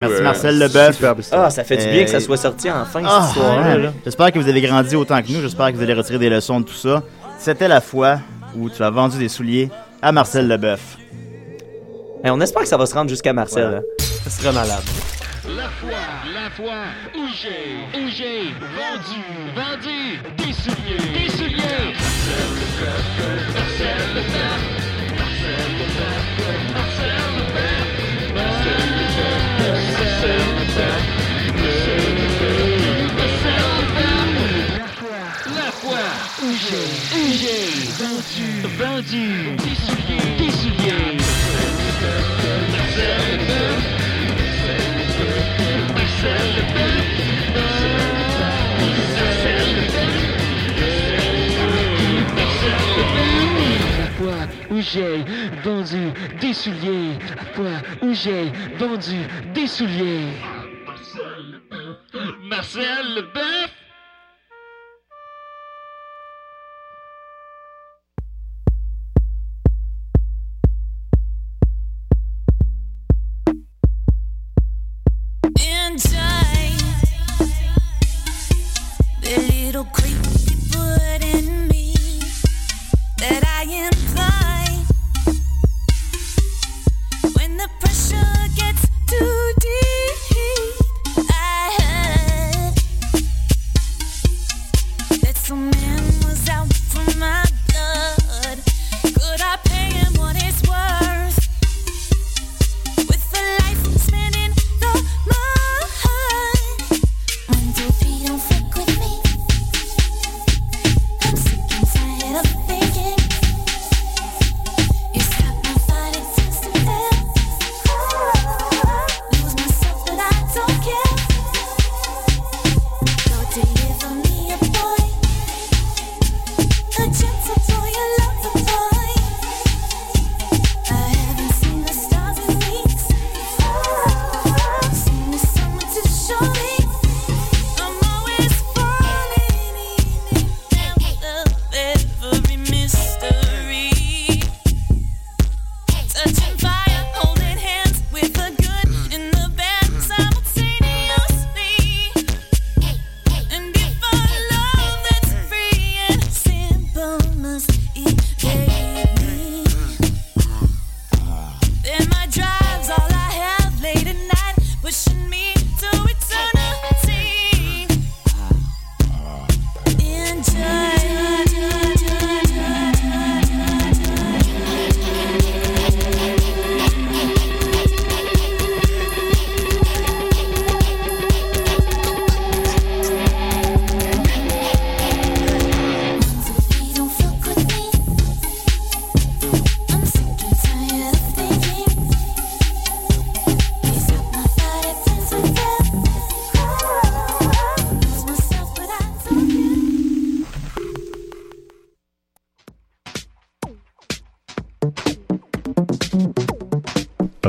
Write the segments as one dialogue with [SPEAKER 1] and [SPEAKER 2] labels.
[SPEAKER 1] Merci Marcel Leboeuf.
[SPEAKER 2] Ah, ça fait du bien que ça soit sorti enfin,
[SPEAKER 1] Ah,
[SPEAKER 2] cette histoire-là.
[SPEAKER 1] ouais. J'espère que vous avez grandi autant que nous. J'espère que vous allez retirer des leçons de tout ça. C'était la fois où tu as vendu des souliers à Marcel Leboeuf.
[SPEAKER 2] On espère que ça va se rendre jusqu'à Marcel. hein.
[SPEAKER 3] Ça serait malade.
[SPEAKER 4] La foi, la foi, où j'ai, où j'ai vendu, vendu des souliers, des souliers. J'ai, j'ai vendu, vendu des souliers. La fois où j'ai vendu des souliers. La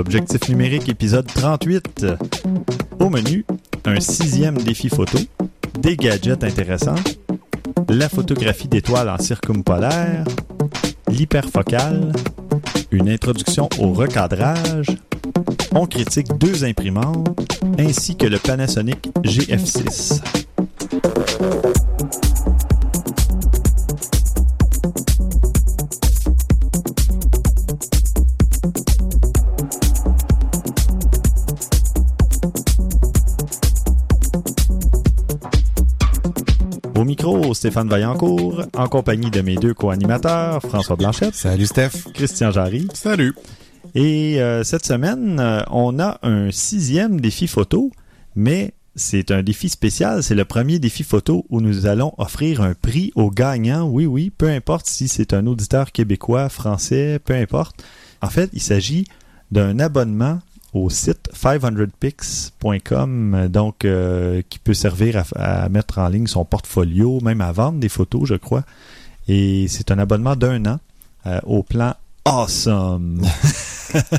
[SPEAKER 5] Objectif numérique épisode 38. Au menu, un sixième défi photo, des gadgets intéressants, la photographie d'étoiles en circumpolaire, l'hyperfocale, une introduction au recadrage, on critique deux imprimantes, ainsi que le Panasonic GF6. Stéphane Vaillancourt, en compagnie de mes deux co-animateurs, François Blanchette.
[SPEAKER 6] Salut Steph.
[SPEAKER 5] Christian Jarry.
[SPEAKER 6] Salut.
[SPEAKER 5] Et euh, cette semaine, euh, on a un sixième défi photo, mais c'est un défi spécial. C'est le premier défi photo où nous allons offrir un prix aux gagnants. Oui, oui, peu importe si c'est un auditeur québécois, français, peu importe. En fait, il s'agit d'un abonnement au site 500pix.com, euh, donc euh, qui peut servir à, à mettre en ligne son portfolio, même à vendre des photos, je crois. Et c'est un abonnement d'un an euh, au plan Awesome.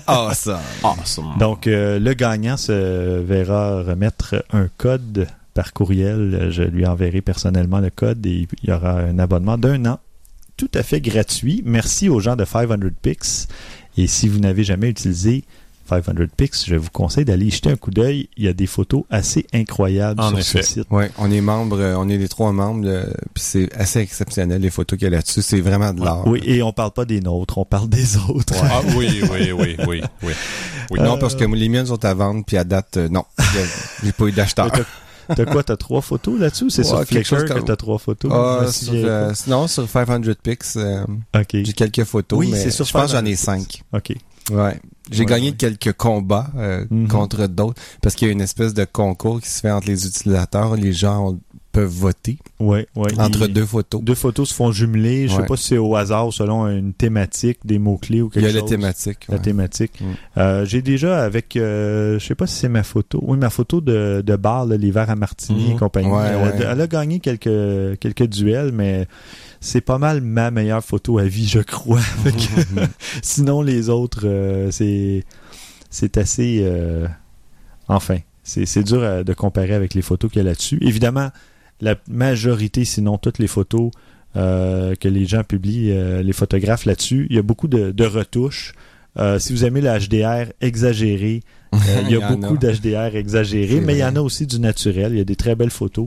[SPEAKER 6] Awesome.
[SPEAKER 3] Awesome.
[SPEAKER 5] Donc, euh, le gagnant se verra remettre un code par courriel. Je lui enverrai personnellement le code et il y aura un abonnement d'un an tout à fait gratuit. Merci aux gens de 500 Pix. Et si vous n'avez jamais utilisé 500 Pix, je vous conseille d'aller y jeter un coup d'œil. Il y a des photos assez incroyables
[SPEAKER 3] En
[SPEAKER 5] sur
[SPEAKER 3] effet.
[SPEAKER 5] ce site.
[SPEAKER 6] Ouais, on est membre, euh, on est les trois membres, euh, puis c'est assez exceptionnel les photos qu'il y a là-dessus. C'est vraiment de l'art.
[SPEAKER 5] Oui, et on parle pas des nôtres, on parle des autres.
[SPEAKER 3] Ah oui, oui, oui, oui, oui. oui.
[SPEAKER 6] Non, parce que les miennes sont à vendre, puis à date, euh, non, Il y a- j'ai pas eu d'acheteur.
[SPEAKER 5] T'as quoi, t'as trois photos là-dessus? C'est
[SPEAKER 6] Ouais,
[SPEAKER 5] sur Flickr
[SPEAKER 6] chose
[SPEAKER 5] que t'as trois photos?
[SPEAKER 6] Ah, sur, euh, non, sur 500 Pix, euh,
[SPEAKER 5] pas. Ok.
[SPEAKER 6] j'ai quelques photos,
[SPEAKER 5] Oui,
[SPEAKER 6] mais
[SPEAKER 5] c'est sur
[SPEAKER 6] je pense que j'en
[SPEAKER 5] 500
[SPEAKER 6] ai cinq.
[SPEAKER 5] Ok.
[SPEAKER 6] Ouais. J'ai
[SPEAKER 5] Ouais,
[SPEAKER 6] gagné
[SPEAKER 5] ouais.
[SPEAKER 6] quelques combats euh,
[SPEAKER 5] Mhm.
[SPEAKER 6] contre d'autres parce qu'il y a une espèce de concours qui se fait entre les utilisateurs. Les gens ont- peuvent voter
[SPEAKER 5] Ouais, ouais.
[SPEAKER 6] entre
[SPEAKER 5] Il-
[SPEAKER 6] deux photos.
[SPEAKER 5] Deux photos se font jumeler. Je sais
[SPEAKER 6] Ouais.
[SPEAKER 5] pas si c'est au hasard selon une thématique, des mots-clés ou
[SPEAKER 6] Il
[SPEAKER 5] quelque
[SPEAKER 6] y a
[SPEAKER 5] chose.
[SPEAKER 6] la thématique.
[SPEAKER 5] La thématique.
[SPEAKER 6] Mm.
[SPEAKER 5] Euh, J'ai déjà avec, euh, je sais pas si c'est ma photo, oui, ma photo de, de bar, l'hiver à Martigny et
[SPEAKER 3] Mhm.
[SPEAKER 5] compagnie. Elle, a-
[SPEAKER 6] ouais.
[SPEAKER 5] elle a gagné quelques, quelques duels, mais c'est pas mal ma meilleure photo à vie, je crois. Sinon, les autres, euh, c'est c'est assez... euh, enfin, c'est c'est dur de comparer avec les photos qu'il y a là-dessus. Évidemment, la majorité, sinon toutes les photos euh, que les gens publient, euh, les photographes là-dessus, il y a beaucoup de, de retouches. Euh, si vous aimez le HDR exagéré, il y a beaucoup d'HDR exagéré, mais il y en a aussi du naturel. Il y a des très belles photos.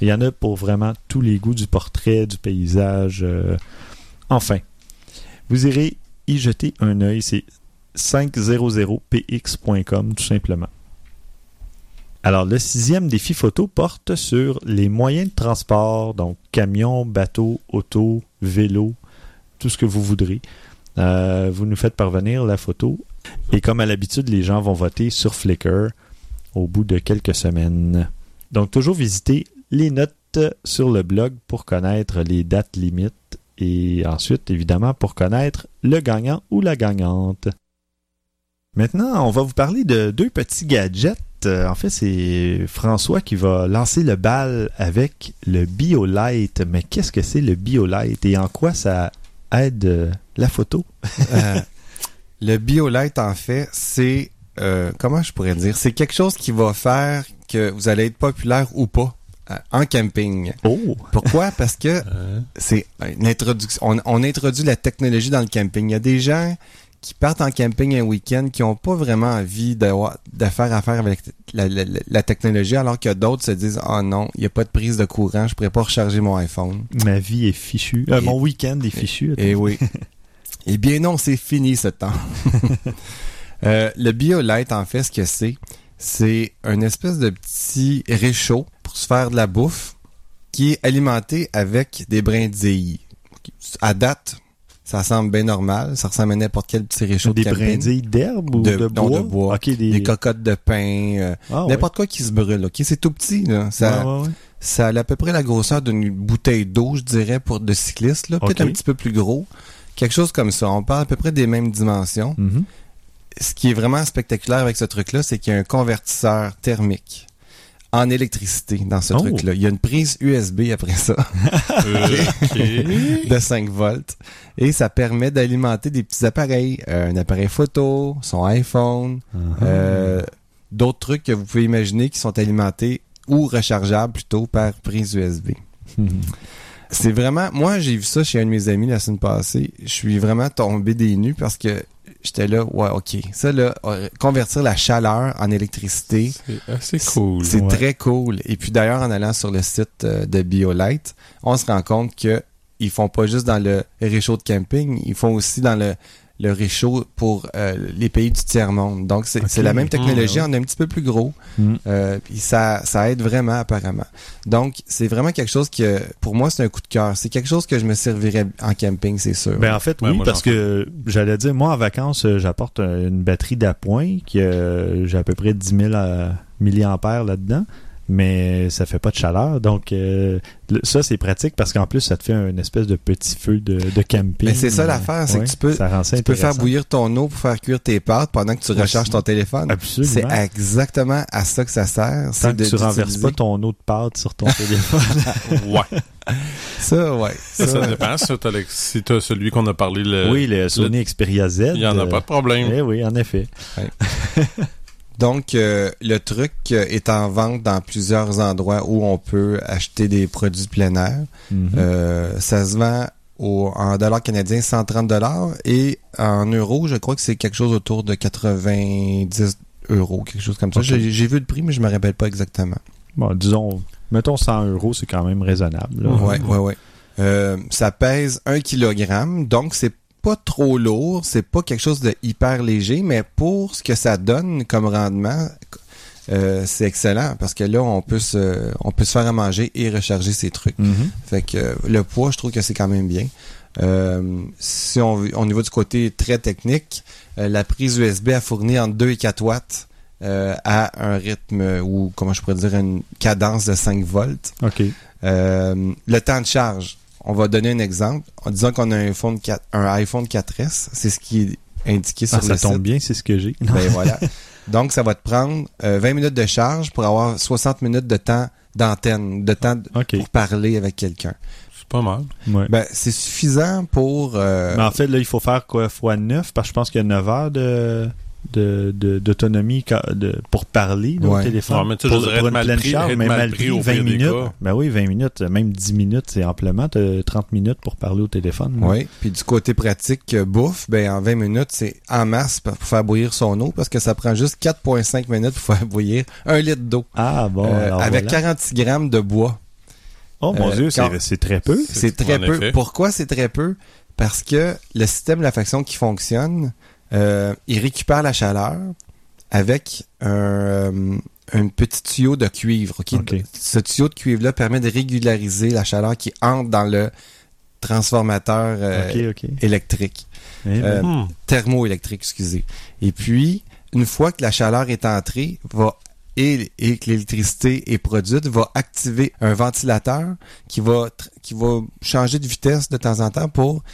[SPEAKER 5] Il y en a pour vraiment tous les goûts du portrait, du paysage. Enfin, vous irez y jeter un œil. C'est 500px.com tout simplement. Alors, le sixième défi photo porte sur les moyens de transport, donc camion, bateau, auto, vélo, tout ce que vous voudrez. Euh, vous nous faites parvenir la photo. Et comme à l'habitude, les gens vont voter sur Flickr au bout de quelques semaines. Donc, toujours visiter les notes sur le blog pour connaître les dates limites et ensuite, évidemment, pour connaître le gagnant ou la gagnante. Maintenant, on va vous parler de deux petits gadgets. Euh, En fait, c'est François qui va lancer le bal avec le BioLite. Mais qu'est-ce que c'est le BioLite? Et en quoi ça aide euh, la photo?
[SPEAKER 6] Euh, le BioLite, en fait, c'est... euh, comment je pourrais dire? C'est quelque chose qui va faire que vous allez être populaire ou pas en camping.
[SPEAKER 5] Oh!
[SPEAKER 6] Pourquoi? Parce que c'est une introduction. On, on introduit la technologie dans le camping. Il y a des gens qui partent en camping un week-end qui n'ont pas vraiment envie de faire affaire avec la, la- la- la technologie, alors que d'autres se disent « Oh non, il n'y a pas de prise de courant, je pourrais pas recharger mon iPhone.
[SPEAKER 5] Ma vie est fichue. Euh,
[SPEAKER 6] Et-
[SPEAKER 5] mon week-end est fichu. »
[SPEAKER 6] Eh oui. eh bien non, c'est fini ce temps. Euh, le BioLite, en fait, ce que c'est, c'est un espèce de petit réchaud pour se faire de la bouffe qui est alimenté avec des brindilles. À date, ça semble bien normal. Ça ressemble à n'importe quel petit réchaud
[SPEAKER 5] Des
[SPEAKER 6] de
[SPEAKER 5] brindilles d'herbe ou
[SPEAKER 6] De-
[SPEAKER 5] de,
[SPEAKER 6] non,
[SPEAKER 5] bois?
[SPEAKER 6] de bois.
[SPEAKER 5] Des,
[SPEAKER 6] Des cocottes de pain, euh,
[SPEAKER 5] Ah, ouais.
[SPEAKER 6] n'importe quoi qui se brûle. Ok, c'est tout petit. Là. Ça,
[SPEAKER 5] Ouais, ouais, ouais.
[SPEAKER 6] ça a à peu près la grosseur d'une bouteille d'eau, je dirais, pour de cycliste. là. Peut-être un petit peu plus gros. Quelque chose comme ça. On parle à peu près des mêmes dimensions.
[SPEAKER 5] Mhm.
[SPEAKER 6] Ce qui est vraiment spectaculaire avec ce truc-là, c'est qu'il y a un convertisseur thermique en électricité dans ce
[SPEAKER 5] Oh.
[SPEAKER 6] truc-là. Il y a une prise USB après ça de 5 volts et ça permet d'alimenter des petits appareils, euh, un appareil photo, son iPhone,
[SPEAKER 5] Uh-huh.
[SPEAKER 6] euh, d'autres trucs que vous pouvez imaginer qui sont alimentés ou rechargeables plutôt par prise USB.
[SPEAKER 5] Mhm.
[SPEAKER 6] C'est vraiment, moi j'ai vu ça chez un de mes amis la semaine passée. Je suis vraiment tombé des nues parce que j'étais là, ouais, ok, ça là, euh, convertir la chaleur en électricité,
[SPEAKER 3] C'est assez cool.
[SPEAKER 6] c'est
[SPEAKER 5] Ouais.
[SPEAKER 6] très cool. Et puis d'ailleurs, en allant sur le site euh, de BioLite, on se rend compte que ils font pas juste dans le réchaud de camping, ils font aussi dans le le réchaud pour euh, les pays du tiers-monde. Donc, c'est la même technologie,
[SPEAKER 5] Mm,
[SPEAKER 6] on est un petit peu plus gros.
[SPEAKER 5] Mm.
[SPEAKER 6] Euh, puis ça, ça aide vraiment, apparemment. Donc, c'est vraiment quelque chose que, pour moi, c'est un coup de cœur. C'est quelque chose que je me servirais en camping, c'est sûr.
[SPEAKER 5] Ben en fait
[SPEAKER 3] Ouais,
[SPEAKER 5] oui
[SPEAKER 3] moi,
[SPEAKER 5] parce que j'allais dire moi en vacances euh, j'apporte une batterie d'appoint qui euh, j'ai à peu près 10 000 euh, milliampères là-dedans mais ça fait pas de chaleur donc euh, le- ça c'est pratique parce qu'en plus ça te fait un espèce de petit feu de, de camping.
[SPEAKER 6] Mais c'est ça l'affaire, c'est que tu peux- tu faire bouillir ton eau pour faire cuire tes pâtes pendant que tu recharges ton téléphone.
[SPEAKER 5] Absolument.
[SPEAKER 6] C'est exactement à ça que ça sert.
[SPEAKER 5] Tant
[SPEAKER 6] c'est
[SPEAKER 5] que
[SPEAKER 6] de-
[SPEAKER 5] tu renverses pas ton eau de pâte sur ton téléphone.
[SPEAKER 3] Ouais.
[SPEAKER 6] Ça, ouais.
[SPEAKER 3] Ça,
[SPEAKER 6] Ça,
[SPEAKER 3] dépend. Si t'as le- si t'as celui qu'on a parlé, le,
[SPEAKER 5] oui, le Sony Xperia Z.
[SPEAKER 3] il y en a
[SPEAKER 5] euh,
[SPEAKER 3] pas de problème.
[SPEAKER 5] eh oui, en effet.
[SPEAKER 6] Donc, euh, le truc euh, est en vente dans plusieurs endroits où on peut acheter des produits de plein air.
[SPEAKER 5] Mhm.
[SPEAKER 6] Euh, ça se vend au, en dollars canadiens 130 dollars et en euros, je crois que c'est quelque chose autour de 90 euros, quelque chose comme ça. J'ai vu le prix, mais je me rappelle pas exactement.
[SPEAKER 5] Bon, disons, mettons 100 euros, c'est quand même raisonnable.
[SPEAKER 6] ouais, ouais. Euh, ça pèse 1 kg, donc c'est pas trop lourd, c'est pas quelque chose de hyper léger, mais pour ce que ça donne comme rendement, euh, c'est excellent parce que là on peut se, on peut se faire à manger et recharger ses trucs.
[SPEAKER 5] Mhm.
[SPEAKER 6] Fait que euh, le poids, je trouve que c'est quand même bien. Euh, si on, au niveau du côté très technique, euh, la prise USB a fourni entre 2 et 4 watts euh, à un rythme ou comment je pourrais dire une cadence de 5 volts.
[SPEAKER 5] OK.
[SPEAKER 6] Le temps de charge, on va donner un exemple. En disant qu'on a un iPhone, 4 un iPhone 4S, c'est ce qui est indiqué sur
[SPEAKER 5] Ah, ça
[SPEAKER 6] le
[SPEAKER 5] tombe
[SPEAKER 6] site.
[SPEAKER 5] bien, c'est ce que j'ai.
[SPEAKER 6] Ben voilà. Donc, ça va te prendre euh, 20 minutes de charge pour avoir 60 minutes de temps d'antenne, de temps pour parler avec quelqu'un.
[SPEAKER 3] C'est pas mal.
[SPEAKER 5] Ouais.
[SPEAKER 6] Ben, c'est suffisant pour... euh,
[SPEAKER 5] Mais en fait, là, il faut faire quoi? Fois 9 parce que je pense qu'il y a 9 heures de de- de- d'autonomie de, pour parler au
[SPEAKER 6] Ouais.
[SPEAKER 5] téléphone.
[SPEAKER 3] Ouais, mais
[SPEAKER 5] pour, pour
[SPEAKER 3] être
[SPEAKER 5] une
[SPEAKER 3] mal
[SPEAKER 5] pleine
[SPEAKER 3] pris-
[SPEAKER 5] charge,
[SPEAKER 3] être
[SPEAKER 5] mais
[SPEAKER 3] mal pris
[SPEAKER 5] pris,
[SPEAKER 3] au
[SPEAKER 5] 20
[SPEAKER 3] pire des
[SPEAKER 5] minutes. Ben oui, 20 minutes, même 10 minutes, c'est amplement. T'as 30 minutes pour parler au téléphone.
[SPEAKER 6] Oui, puis du côté pratique, euh, bouffe, ben en 20 minutes, c'est en masse pour faire bouillir son eau parce que ça prend juste 4,5 minutes pour faire bouillir un litre d'eau.
[SPEAKER 5] Ah bon,
[SPEAKER 6] Euh,
[SPEAKER 5] alors
[SPEAKER 6] avec
[SPEAKER 5] voilà.
[SPEAKER 6] 46 grammes de bois.
[SPEAKER 5] Oh mon
[SPEAKER 6] euh,
[SPEAKER 5] Dieu, c'est- très peu.
[SPEAKER 6] C'est très peu.
[SPEAKER 3] effet.
[SPEAKER 6] Pourquoi c'est très peu? Parce que le système de la faction qui fonctionne, euh, il récupère la chaleur avec un, euh, un petit tuyau de cuivre. Ce tuyau de cuivre-là permet de régulariser la chaleur qui entre dans le transformateur euh, électrique.
[SPEAKER 5] Eh ben,
[SPEAKER 6] Euh,
[SPEAKER 3] Hmm.
[SPEAKER 6] thermoélectrique, excusez. Et puis, une fois que la chaleur est entrée, va et, et que l'électricité est produite, va activer un ventilateur qui va qui va changer de vitesse de temps en temps pour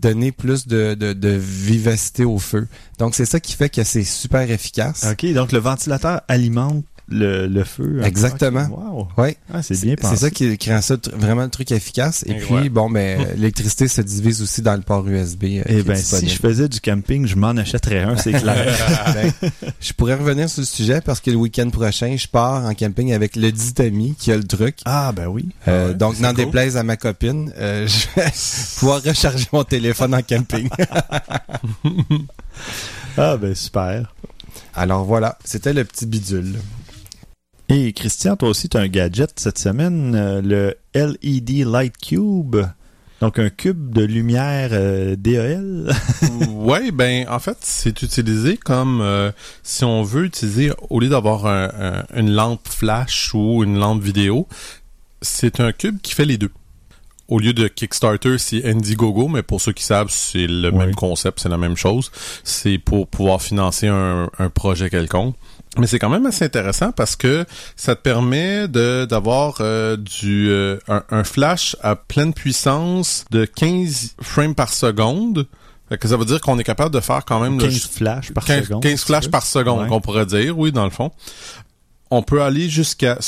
[SPEAKER 6] donner plus de, de, de vivacité au feu. Donc c'est ça qui fait que c'est super efficace.
[SPEAKER 5] OK, donc le ventilateur alimente le, le feu.
[SPEAKER 6] Exactement.
[SPEAKER 5] Wow.
[SPEAKER 6] Ouais.
[SPEAKER 5] Ah, c'est bien pensé.
[SPEAKER 6] C'est ça qui, qui rend ça vraiment le truc efficace. Et
[SPEAKER 3] Incroyable.
[SPEAKER 6] puis, bon, ben, l'électricité se divise aussi dans le port USB. euh, qui
[SPEAKER 5] Eh ben, si je faisais du camping, je m'en achèterais un, c'est clair.
[SPEAKER 6] Ben, je pourrais revenir sur le sujet parce que le week-end prochain, je pars en camping avec le Ditami qui a le truc.
[SPEAKER 5] ah, ben oui.
[SPEAKER 6] Euh,
[SPEAKER 3] Ah ouais,
[SPEAKER 6] donc, n'en
[SPEAKER 3] cool.
[SPEAKER 6] déplaise à ma copine, euh, je vais pouvoir recharger mon téléphone en camping.
[SPEAKER 5] Ah, ben super.
[SPEAKER 6] Alors voilà, c'était le petit bidule.
[SPEAKER 5] Et Christian, toi aussi, tu as un gadget cette semaine, euh, le LED Light Cube. Donc, un cube de lumière euh, DEL.
[SPEAKER 3] ouais, ben en fait, c'est utilisé comme euh, si on veut utiliser au lieu d'avoir un- un- une lampe flash ou une lampe vidéo, c'est un cube qui fait les deux. Au lieu de Kickstarter, c'est Indiegogo, mais pour ceux qui savent, c'est le même concept, c'est la même chose. C'est pour pouvoir financer un, un projet quelconque. Mais c'est quand même assez intéressant parce que ça te permet de d'avoir euh, du euh, un, un flash à pleine puissance de 15 frames par seconde. Fait que ça veut dire qu'on est capable de faire quand même le-
[SPEAKER 5] 15 flashs par
[SPEAKER 3] 15,
[SPEAKER 5] seconde.
[SPEAKER 3] 15 flashs par seconde,
[SPEAKER 5] Ouais.
[SPEAKER 3] qu'on pourrait dire, oui, dans le fond. On peut aller jusqu'à...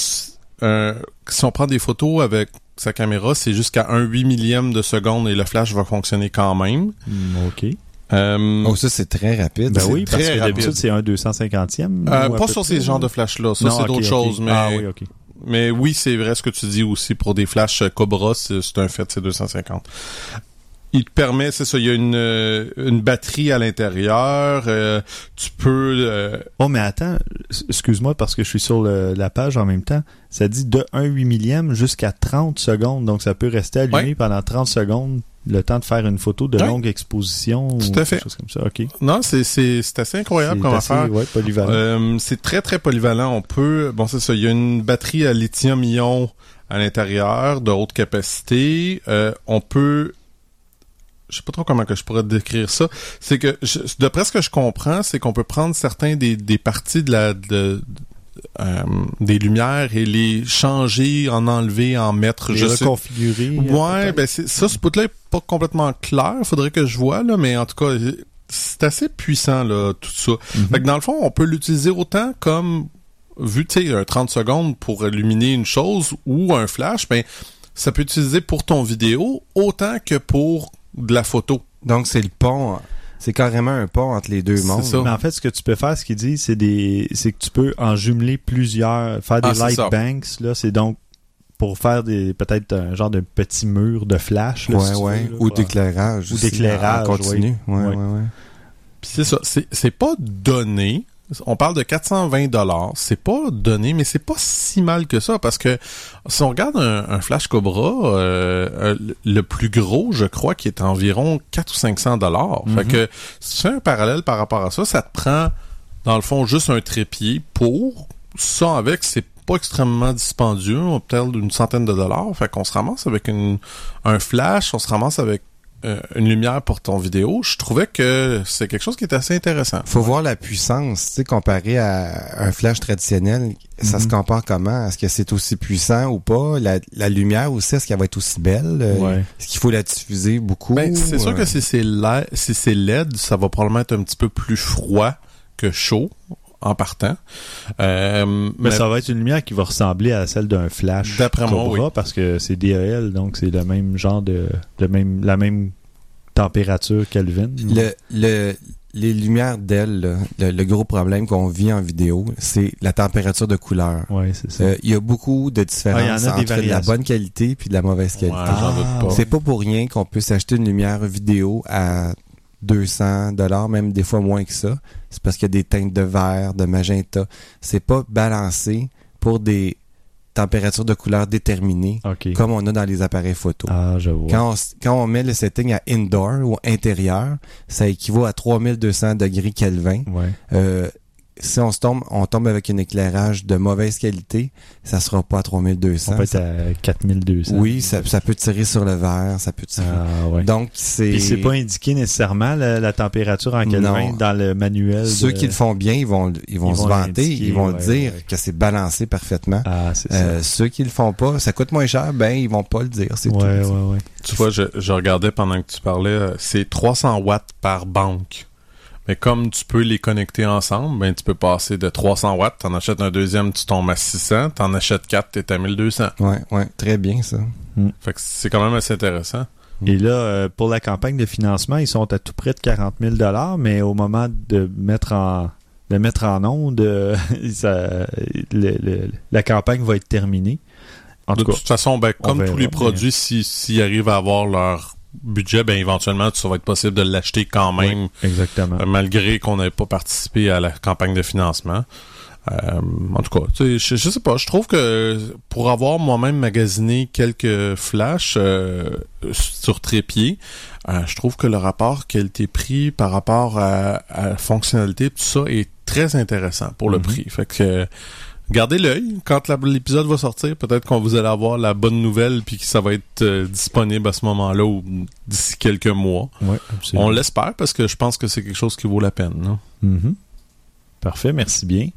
[SPEAKER 3] euh, si on prend des photos avec sa caméra, c'est jusqu'à un 8 millième de seconde et le flash va fonctionner quand même.
[SPEAKER 5] Hmm, OK.
[SPEAKER 3] Euh,
[SPEAKER 6] Oh, ça, c'est très rapide.
[SPEAKER 5] Ben oui, parce
[SPEAKER 6] très
[SPEAKER 5] que
[SPEAKER 6] rapide.
[SPEAKER 5] d'habitude, c'est un 250e.
[SPEAKER 3] euh, pas sur ces genres de flash-là. Ça,
[SPEAKER 5] Non,
[SPEAKER 3] c'est d'autres choses. Mais,
[SPEAKER 5] Ah oui, OK.
[SPEAKER 3] mais oui, c'est vrai ce que tu dis aussi. Pour des flashs euh, Cobra, c'est un fait, c'est 250. Il te permet, c'est ça, il y a une, euh, une batterie à l'intérieur. euh, tu peux... euh,
[SPEAKER 5] Oh, mais attends, excuse-moi parce que je suis sur le- la page en même temps. Ça dit de 1 8 millième jusqu'à 30 secondes. Donc, ça peut rester allumé
[SPEAKER 3] Ouais.
[SPEAKER 5] pendant 30 secondes, le temps de faire une photo de
[SPEAKER 3] Ouais.
[SPEAKER 5] longue exposition ou
[SPEAKER 3] Tout à fait.
[SPEAKER 5] quelque chose comme ça. OK.
[SPEAKER 3] non, c'est c'est- c'est assez incroyable comme affaire.
[SPEAKER 5] ouais, polyvalent.
[SPEAKER 3] Euh, c'est très très polyvalent. On peut, bon c'est ça, il y a une batterie à lithium-ion à l'intérieur de haute capacité. Euh, on peut, je sais pas trop comment que je pourrais décrire ça. C'est que, je, d'après ce que je comprends, c'est qu'on peut prendre certains des, des parties de la de, euh, des lumières et les changer, en enlever, en mettre.
[SPEAKER 5] Les
[SPEAKER 3] je sais-
[SPEAKER 5] reconfigurer. euh,
[SPEAKER 3] Ouais, ben c'est ça, ce bout-là est pas complètement clair. Faudrait que je vois là, mais en tout cas, c'est assez puissant là, tout ça.
[SPEAKER 5] Mhm.
[SPEAKER 3] Fait que dans le fond, on peut l'utiliser autant comme vu, tu sais, un 30 secondes pour illuminer une chose ou un flash, ben ça peut utiliser pour ton vidéo autant que pour de la photo.
[SPEAKER 6] Donc, c'est le pont. C'est carrément un pont entre les deux mondes.
[SPEAKER 3] ça.
[SPEAKER 5] Mais en fait, ce que tu peux faire, ce qu'il dit, c'est des, c'est que tu peux en jumeler plusieurs, faire des
[SPEAKER 3] Ah,
[SPEAKER 5] light
[SPEAKER 3] ça.
[SPEAKER 5] banks. Là, c'est donc pour faire des peut-être un genre de petit mur de flash. Là,
[SPEAKER 6] Ouais,
[SPEAKER 5] si tu
[SPEAKER 6] ouais.
[SPEAKER 5] veux, là,
[SPEAKER 6] Ou d'éclairage.
[SPEAKER 5] Ou
[SPEAKER 6] aussi,
[SPEAKER 5] d'éclairage,
[SPEAKER 6] continu. Ouais,
[SPEAKER 3] c'est ça, c'est c'est pas donné. On parle de 420 dollars, c'est pas donné, mais c'est pas si mal que ça parce que si on regarde un, un Flash Cobra, euh, euh, le plus gros, je crois, qui est environ 4 ou 500 dollars. Fait que si tu fais un parallèle par rapport à ça, ça te prend dans le fond juste un trépied pour ça avec, c'est pas extrêmement dispendieux, peut-être une centaine de dollars. Fait qu'on se ramasse avec une, un flash, on se ramasse avec euh, une lumière pour ton vidéo. Je trouvais que c'est quelque chose qui est assez intéressant.
[SPEAKER 6] Faut voir la puissance, tu sais, comparé à un flash traditionnel, ça se compare comment? Est-ce que c'est aussi puissant ou pas? La, la lumière aussi, est-ce qu'elle va être aussi belle? Euh,
[SPEAKER 5] Ouais.
[SPEAKER 6] Est-ce qu'il faut la diffuser beaucoup?
[SPEAKER 3] Ben, c'est sûr
[SPEAKER 6] Euh,
[SPEAKER 3] que si c'est LED, si c'est LED, ça va probablement être un petit peu plus froid que chaud en partant. Euh,
[SPEAKER 5] Mais,
[SPEAKER 3] mais
[SPEAKER 5] ça va être une lumière qui va ressembler à celle d'un flash
[SPEAKER 3] D'après moi, oui.
[SPEAKER 5] parce que c'est DAL, donc c'est le même genre de, le même, la même température Kelvin.
[SPEAKER 6] Le, le, les lumières d'elle, le, le gros problème qu'on vit en vidéo, c'est la température de couleur.
[SPEAKER 5] Ouais, c'est ça.
[SPEAKER 6] Euh, Il y a beaucoup de
[SPEAKER 5] Ah, il y
[SPEAKER 6] différences
[SPEAKER 5] en a des
[SPEAKER 6] entre de la bonne qualité puis de la mauvaise
[SPEAKER 3] Ouais,
[SPEAKER 6] qualité.
[SPEAKER 3] j'en doute
[SPEAKER 5] Ah,
[SPEAKER 3] pas.
[SPEAKER 6] C'est pas pour rien qu'on peut s'acheter une lumière vidéo à 200 dollars, même des fois moins que ça. C'est parce qu'il y a des teintes de vert, de magenta. C'est pas balancé pour des températures de couleur déterminées comme on a dans les appareils photo.
[SPEAKER 5] Ah, je vois.
[SPEAKER 6] Quand on, s- quand on met le setting à indoor ou intérieur, ça équivaut à 3200 degrés Kelvin.
[SPEAKER 5] Ouais.
[SPEAKER 6] Euh, si on se tombe, on tombe avec un éclairage de mauvaise qualité, ça sera pas à 3200.
[SPEAKER 5] On peut être
[SPEAKER 6] Ça-
[SPEAKER 5] à 4200.
[SPEAKER 6] oui, ça, ça peut tirer sur le verre, ça peut tirer.
[SPEAKER 5] Ah, ouais.
[SPEAKER 6] Donc, c'est...
[SPEAKER 5] Puis c'est pas indiqué nécessairement la, la température en Kelvin dans le manuel.
[SPEAKER 6] Ceux
[SPEAKER 5] de-
[SPEAKER 6] qui le font bien, ils vont, ils vont
[SPEAKER 5] Ils
[SPEAKER 6] se
[SPEAKER 5] vont
[SPEAKER 6] vanter, ils vont
[SPEAKER 5] ouais,
[SPEAKER 6] dire
[SPEAKER 5] ouais.
[SPEAKER 6] que c'est balancé parfaitement.
[SPEAKER 5] Ah, c'est ça.
[SPEAKER 6] Euh, ceux qui le font pas, ça coûte moins cher, ben ils vont pas le dire, c'est
[SPEAKER 5] ouais,
[SPEAKER 6] tout.
[SPEAKER 5] ouais, ouais.
[SPEAKER 3] Tu vois, je, je regardais pendant que tu parlais, euh, c'est 300 watts par banque. Mais comme tu peux les connecter ensemble, ben tu peux passer de 300 watts, t'en achètes un deuxième, tu tombes à 600, t'en achètes 4, t'es à 1200.
[SPEAKER 6] Ouais, ouais, très bien ça.
[SPEAKER 3] Fait que c'est quand même assez intéressant.
[SPEAKER 5] Et là, euh, pour la campagne de financement, ils sont à tout près de 40 000 mais au moment de mettre en de mettre en onde, euh, ça- le- le- la campagne va être terminée. En
[SPEAKER 3] de
[SPEAKER 5] tout cas,
[SPEAKER 3] toute façon, ben, comme tous les produits, si- s'ils arrivent à avoir leur budget, ben éventuellement, ça va être possible de l'acheter quand même,
[SPEAKER 5] exactement.
[SPEAKER 3] euh, malgré qu'on n'ait pas participé à la campagne de financement. Euh, en tout cas, je, je sais pas, je trouve que pour avoir moi-même magasiné quelques flashs euh, sur trépied, euh, je trouve que le rapport qualité-prix par rapport à, à la fonctionnalité, tout ça est très intéressant pour le
[SPEAKER 5] Mhm.
[SPEAKER 3] prix. Fait que gardez l'œil quand l'épisode va sortir. Peut-être qu'on vous allez avoir la bonne nouvelle puis que ça va être euh, disponible à ce moment-là ou d'ici quelques mois.
[SPEAKER 5] Ouais, absolument.
[SPEAKER 3] On l'espère parce que je pense que c'est quelque chose qui vaut la peine.
[SPEAKER 5] Mhm. Parfait, merci bien.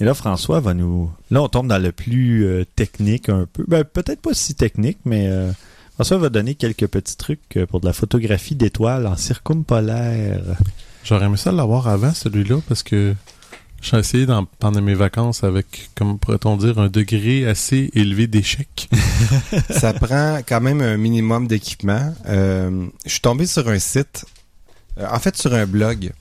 [SPEAKER 5] Et là, François va nous. Là, on tombe dans le plus euh, technique un peu. Ben, peut-être pas si technique, mais euh, François va donner quelques petits trucs pour de la photographie d'étoiles en circumpolaire.
[SPEAKER 3] J'aurais aimé ça l'avoir avant, celui-là, parce que j'ai essayé dans- pendant mes vacances avec, comme pourrait-on dire, un degré assez élevé d'échec.
[SPEAKER 6] ça prend quand même un minimum d'équipement. Euh, je suis tombé sur un site, euh, en fait sur un blog.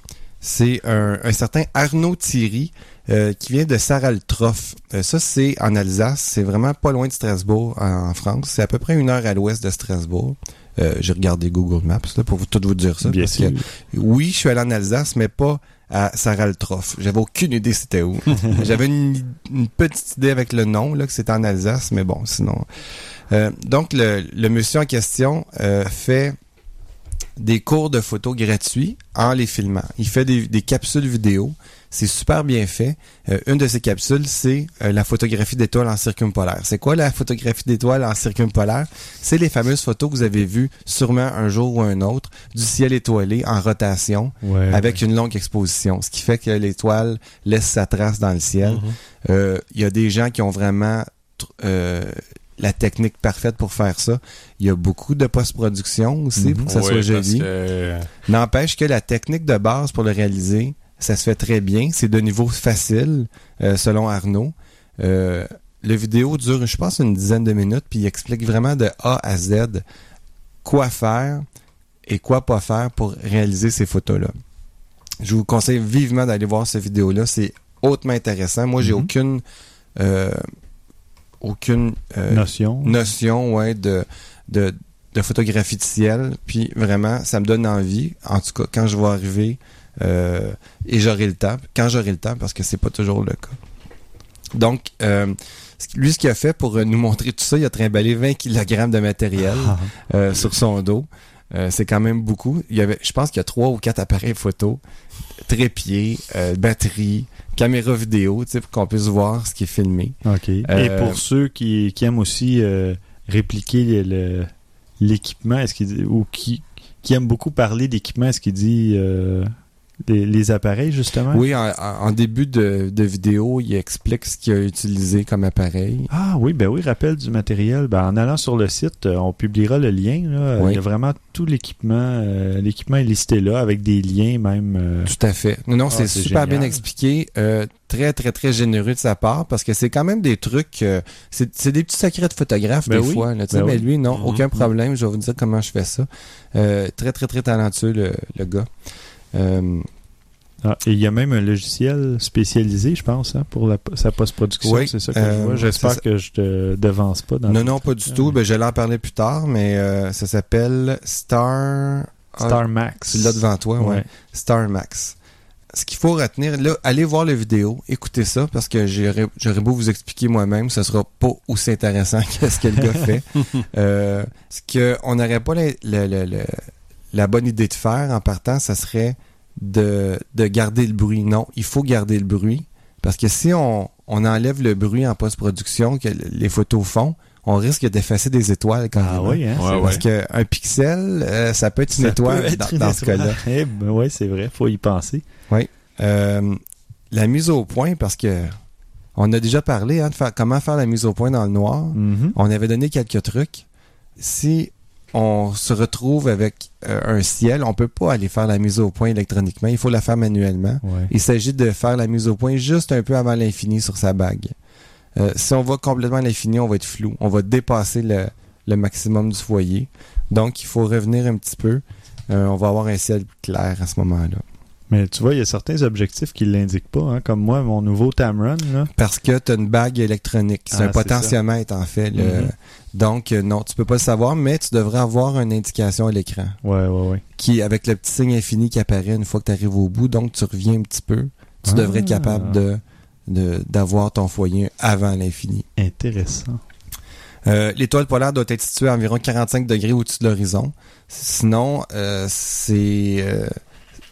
[SPEAKER 6] C'est un, un certain Arnaud Thierry euh, qui vient de Saraltroff. Euh, ça, c'est en Alsace. C'est vraiment pas loin de Strasbourg, en, en France. C'est à peu près une heure à l'ouest de Strasbourg. Euh, J'ai regardé Google Maps là, pour vous, tout vous dire ça.
[SPEAKER 5] Bien
[SPEAKER 6] parce
[SPEAKER 5] sûr.
[SPEAKER 6] que, oui, je suis allé en Alsace, mais pas à Saraltroff. J'avais aucune idée c'était où. J'avais une, une petite idée avec le nom, là, que c'était en Alsace, mais bon, sinon. Euh, donc, le, le monsieur en question euh, fait des cours de photo gratuits en les filmant. Il fait des, des capsules vidéo. C'est super bien fait. Euh, une de ces capsules, c'est euh, la photographie d'étoiles en circumpolaire. C'est quoi la photographie d'étoiles en circumpolaire? C'est les fameuses photos que vous avez vues sûrement un jour ou un autre du ciel étoilé en rotation
[SPEAKER 5] Ouais,
[SPEAKER 6] avec une longue exposition, ce qui fait que l'étoile laisse sa trace dans le ciel.
[SPEAKER 3] Mhm.
[SPEAKER 6] Euh, Il y a des gens qui ont vraiment euh, la technique parfaite pour faire ça. Il y a beaucoup de post-production aussi
[SPEAKER 5] Mhm.
[SPEAKER 6] pour que ça soit joli.
[SPEAKER 3] que-
[SPEAKER 6] N'empêche que la technique de base pour le réaliser, ça se fait très bien. C'est de niveau facile, euh, selon Arnaud. Euh, le vidéo dure, je pense, une dizaine de minutes, puis il explique vraiment de A à Z quoi faire et quoi pas faire pour réaliser ces photos-là. Je vous conseille vivement d'aller voir cette vidéo-là. C'est hautement intéressant. Moi, j'ai
[SPEAKER 5] Mhm.
[SPEAKER 6] aucune... euh, aucune euh,
[SPEAKER 5] Notion.
[SPEAKER 6] notion ouais, de, de, de photographie de ciel. Puis vraiment, ça me donne envie, en tout cas, quand je vais arriver euh, et j'aurai le temps, quand j'aurai le temps, parce que c'est pas toujours le cas. Donc, euh, lui, ce qu'il a fait pour nous montrer tout ça, il a trimballé 20 kg de matériel
[SPEAKER 5] Ah.
[SPEAKER 6] sur son dos. C'est quand même beaucoup. Il y avait, je pense qu'il y a trois ou quatre appareils photo, trépied, euh, batterie, caméra vidéo, pour qu'on puisse voir ce qui est filmé.
[SPEAKER 5] OK. Et
[SPEAKER 6] Euh,
[SPEAKER 5] pour ceux qui, qui aiment aussi euh, répliquer l'équipement, est-ce qu'il ou qui, qui aiment beaucoup parler d'équipement, est-ce qu'il dit les, les appareils, justement?
[SPEAKER 6] Oui, en, en- début de, de vidéo, il explique ce qu'il a utilisé comme appareil.
[SPEAKER 5] Ah oui, ben oui, rappel du matériel. Ben, en allant sur le site, euh, on publiera le lien. là.
[SPEAKER 6] Oui.
[SPEAKER 5] Il y a vraiment tout l'équipement. euh, l'équipement est listé là, avec des liens même. euh,
[SPEAKER 6] Tout à fait. Non, non,
[SPEAKER 5] Ah,
[SPEAKER 6] c'est
[SPEAKER 5] c'est
[SPEAKER 6] super
[SPEAKER 5] génial.
[SPEAKER 6] bien expliqué. euh, très, très, très généreux de sa part parce que c'est quand même des trucs. euh, c'est c'est des petits secrets de photographe
[SPEAKER 5] Ben
[SPEAKER 6] des
[SPEAKER 5] oui.
[SPEAKER 6] fois. Là, tu sais,
[SPEAKER 5] Ben
[SPEAKER 6] mais
[SPEAKER 5] oui.
[SPEAKER 6] lui, non,
[SPEAKER 3] Mhm.
[SPEAKER 6] aucun problème. Je vais vous dire comment je fais ça. Euh, très, très, très talentueux, le, le gars. Euh,
[SPEAKER 5] ah, et il y a même un logiciel spécialisé, je pense, hein, pour la, sa post-production.
[SPEAKER 6] Oui,
[SPEAKER 5] c'est ça que
[SPEAKER 6] euh,
[SPEAKER 5] je vois. J'espère que je te devance pas. Dans
[SPEAKER 6] non, non, pas du tout. Ben, je vais en parler plus tard, mais euh, ça s'appelle Star...
[SPEAKER 5] Star
[SPEAKER 6] Ah,
[SPEAKER 5] Max.
[SPEAKER 6] tu l'as devant toi, ouais.
[SPEAKER 5] Ouais.
[SPEAKER 6] Star Max. Ce qu'il faut retenir, là, allez voir la vidéo, écoutez ça, parce que j'aurais beau vous expliquer moi-même, ce sera pas aussi intéressant que ce que le gars fait. Euh, ce que on n'aurait pas la- la bonne idée de faire en partant, ça serait de, de garder le bruit. Non, il faut garder le bruit, parce que si on, on enlève le bruit en post-production que les photos font, on risque d'effacer des étoiles quand
[SPEAKER 5] Ah oui, hein?
[SPEAKER 3] Ouais, ouais.
[SPEAKER 6] Parce qu'un pixel, euh, ça peut être une
[SPEAKER 5] Ça
[SPEAKER 6] étoile
[SPEAKER 5] peut être
[SPEAKER 6] dans,
[SPEAKER 5] une
[SPEAKER 6] dans ce cas-là.
[SPEAKER 5] Eh ben ouais, c'est vrai, faut y penser.
[SPEAKER 6] Euh, la mise au point, parce que on a déjà parlé hein, de faire, comment faire la mise au point dans le noir.
[SPEAKER 5] Mhm.
[SPEAKER 6] On avait donné quelques trucs. Si on se retrouve avec euh, un ciel, on peut pas aller faire la mise au point électroniquement. Il faut la faire manuellement.
[SPEAKER 5] Ouais.
[SPEAKER 6] Il s'agit de faire la mise au point juste un peu avant l'infini sur sa bague. Euh, si on va complètement à l'infini, on va être flou. On va dépasser le, le maximum du foyer. Donc, il faut revenir un petit peu. Euh, on va avoir un ciel clair à ce moment-là.
[SPEAKER 5] Mais tu vois, il y a certains objectifs qui ne l'indiquent pas, hein, comme moi, mon nouveau Tamron. Là.
[SPEAKER 6] Parce que tu as une bague électronique. C'est
[SPEAKER 5] Ah,
[SPEAKER 6] un
[SPEAKER 5] c'est
[SPEAKER 6] potentiomètre, en fait. le-
[SPEAKER 5] Mhm.
[SPEAKER 6] Donc, euh, non, tu peux pas le savoir, mais tu devrais avoir une indication à l'écran
[SPEAKER 5] Ouais, ouais, ouais.
[SPEAKER 6] qui, avec le petit signe infini qui apparaît une fois que tu arrives au bout, donc tu reviens un petit peu. Tu
[SPEAKER 5] Ah.
[SPEAKER 6] devrais être capable de de- d'avoir ton foyer avant l'infini.
[SPEAKER 5] Intéressant.
[SPEAKER 6] Euh, L'étoile polaire doit être située à environ 45 degrés au-dessus de l'horizon. Sinon, euh, c'est euh,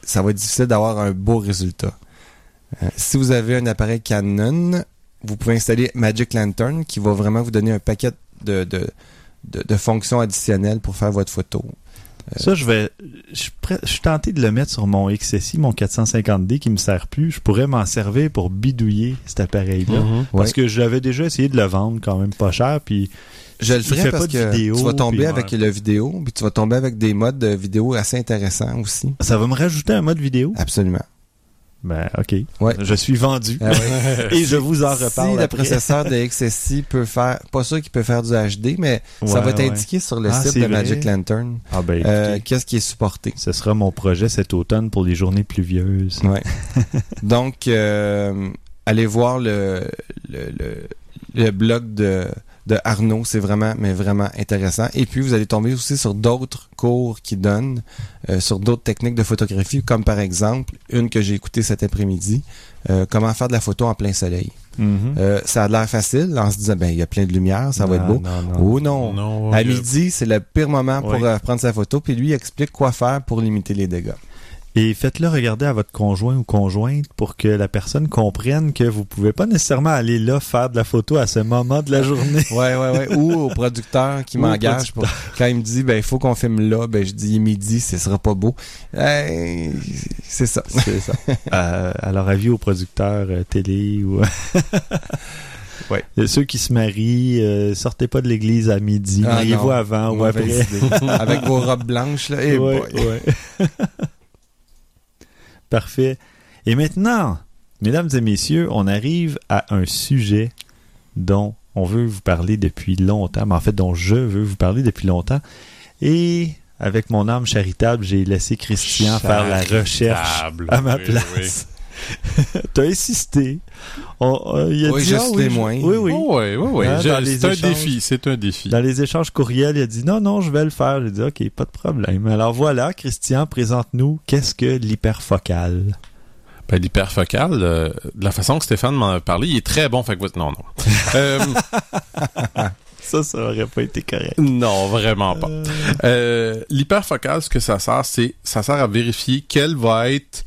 [SPEAKER 6] ça va être difficile d'avoir un beau résultat. Euh, si vous avez un appareil Canon, vous pouvez installer Magic Lantern qui va vraiment vous donner un paquet de, de, de, de fonctions additionnelles pour faire votre photo.
[SPEAKER 5] Ça, je vais. Je suis prêt- je suis tenté de le mettre sur mon XSI, mon 450D qui me sert plus. Je pourrais m'en servir pour bidouiller cet appareil-là.
[SPEAKER 3] Mhm.
[SPEAKER 5] Parce
[SPEAKER 6] Ouais.
[SPEAKER 5] que j'avais déjà essayé de le vendre quand même pas cher, puis
[SPEAKER 6] Je le ferai parce
[SPEAKER 5] pas de
[SPEAKER 6] que
[SPEAKER 5] vidéo,
[SPEAKER 6] tu vas tomber
[SPEAKER 5] puis-
[SPEAKER 6] avec le vidéo, puis tu vas tomber avec des modes de vidéo assez intéressants aussi.
[SPEAKER 5] ça va me rajouter un mode vidéo?
[SPEAKER 6] Absolument.
[SPEAKER 5] Ben, ok.
[SPEAKER 6] Ouais.
[SPEAKER 5] Je suis vendu.
[SPEAKER 6] Ah ouais.
[SPEAKER 5] Et je vous en reparle.
[SPEAKER 6] Si le processeur de XSI peut faire, pas sûr qu'il peut faire du HD, mais ça
[SPEAKER 5] Ouais,
[SPEAKER 6] va être
[SPEAKER 5] ouais.
[SPEAKER 6] indiqué sur le
[SPEAKER 5] Ah,
[SPEAKER 6] site de
[SPEAKER 5] vrai?
[SPEAKER 6] Magic Lantern.
[SPEAKER 5] Ah ben,
[SPEAKER 6] euh, Qu'est-ce qui est supporté.
[SPEAKER 5] ce sera mon projet cet automne pour les journées pluvieuses.
[SPEAKER 6] Ouais. Donc, euh, allez voir le, le, le, le blog de, de Arnaud. C'est vraiment, mais vraiment intéressant. Et puis, vous allez tomber aussi sur d'autres cours qui donnent, euh, sur d'autres techniques de photographie, comme par exemple, une que j'ai écoutée cet après-midi, euh, comment faire de la photo en plein soleil.
[SPEAKER 5] Mhm.
[SPEAKER 6] Euh, ça a l'air facile en se disant, ben, il y a plein de lumière, ça va être beau.
[SPEAKER 5] Non, non.
[SPEAKER 6] Oh non!
[SPEAKER 3] Non,
[SPEAKER 6] À midi, c'est le pire moment pour
[SPEAKER 5] Oui.
[SPEAKER 6] prendre sa photo, puis lui il explique quoi faire pour limiter les dégâts.
[SPEAKER 5] Et faites-le regarder à votre conjoint ou conjointe pour que la personne comprenne que vous pouvez pas nécessairement aller là faire de la photo à ce moment de la journée.
[SPEAKER 6] Ouais, ouais, ouais. Ou au producteur qui
[SPEAKER 5] au
[SPEAKER 6] m'engage pour quand il me dit ben il faut qu'on filme là, ben je dis il est midi, ce sera pas beau. Euh, c'est ça.
[SPEAKER 5] C'est ça. Euh, alors, avis aux producteurs euh, télé ou.
[SPEAKER 6] Ouais.
[SPEAKER 5] Et Ceux qui se marient, euh, sortez pas de l'église à midi.
[SPEAKER 6] Ah,
[SPEAKER 5] Mariez-vous avant ou après?
[SPEAKER 6] idée. Avec vos robes blanches là. Eh
[SPEAKER 5] Ouais,
[SPEAKER 6] boy.
[SPEAKER 5] ouais. Parfait. Et maintenant, mesdames et messieurs, on arrive à un sujet dont on veut vous parler depuis longtemps, mais en fait dont je veux vous parler depuis longtemps. Et avec mon âme charitable, j'ai laissé Christian faire la recherche à ma
[SPEAKER 3] Oui,
[SPEAKER 5] place. T'as insisté. On- euh, il a
[SPEAKER 6] Oui,
[SPEAKER 5] dit,
[SPEAKER 6] je
[SPEAKER 5] ah
[SPEAKER 6] suis
[SPEAKER 5] oui,
[SPEAKER 6] témoin.
[SPEAKER 5] Oui, oui.
[SPEAKER 3] Oh, ouais, ouais, ouais.
[SPEAKER 5] Hein,
[SPEAKER 3] c'est un
[SPEAKER 5] échanges.
[SPEAKER 3] défi, c'est un défi.
[SPEAKER 5] Dans les échanges courriels, il a dit non, non, je vais le faire. J'ai dit ok, pas de problème. Alors voilà, Christian, présente-nous qu'est-ce que l'hyperfocal.
[SPEAKER 3] Ben, l'hyperfocal, euh, de la façon que Stéphane m'en a parlé, il est très bon. Fait que, non, non. Euh,
[SPEAKER 5] Ça, ça aurait pas été correct.
[SPEAKER 3] non, vraiment pas. Euh, L'hyperfocal, ce que ça sert, c'est ça sert à vérifier quel va être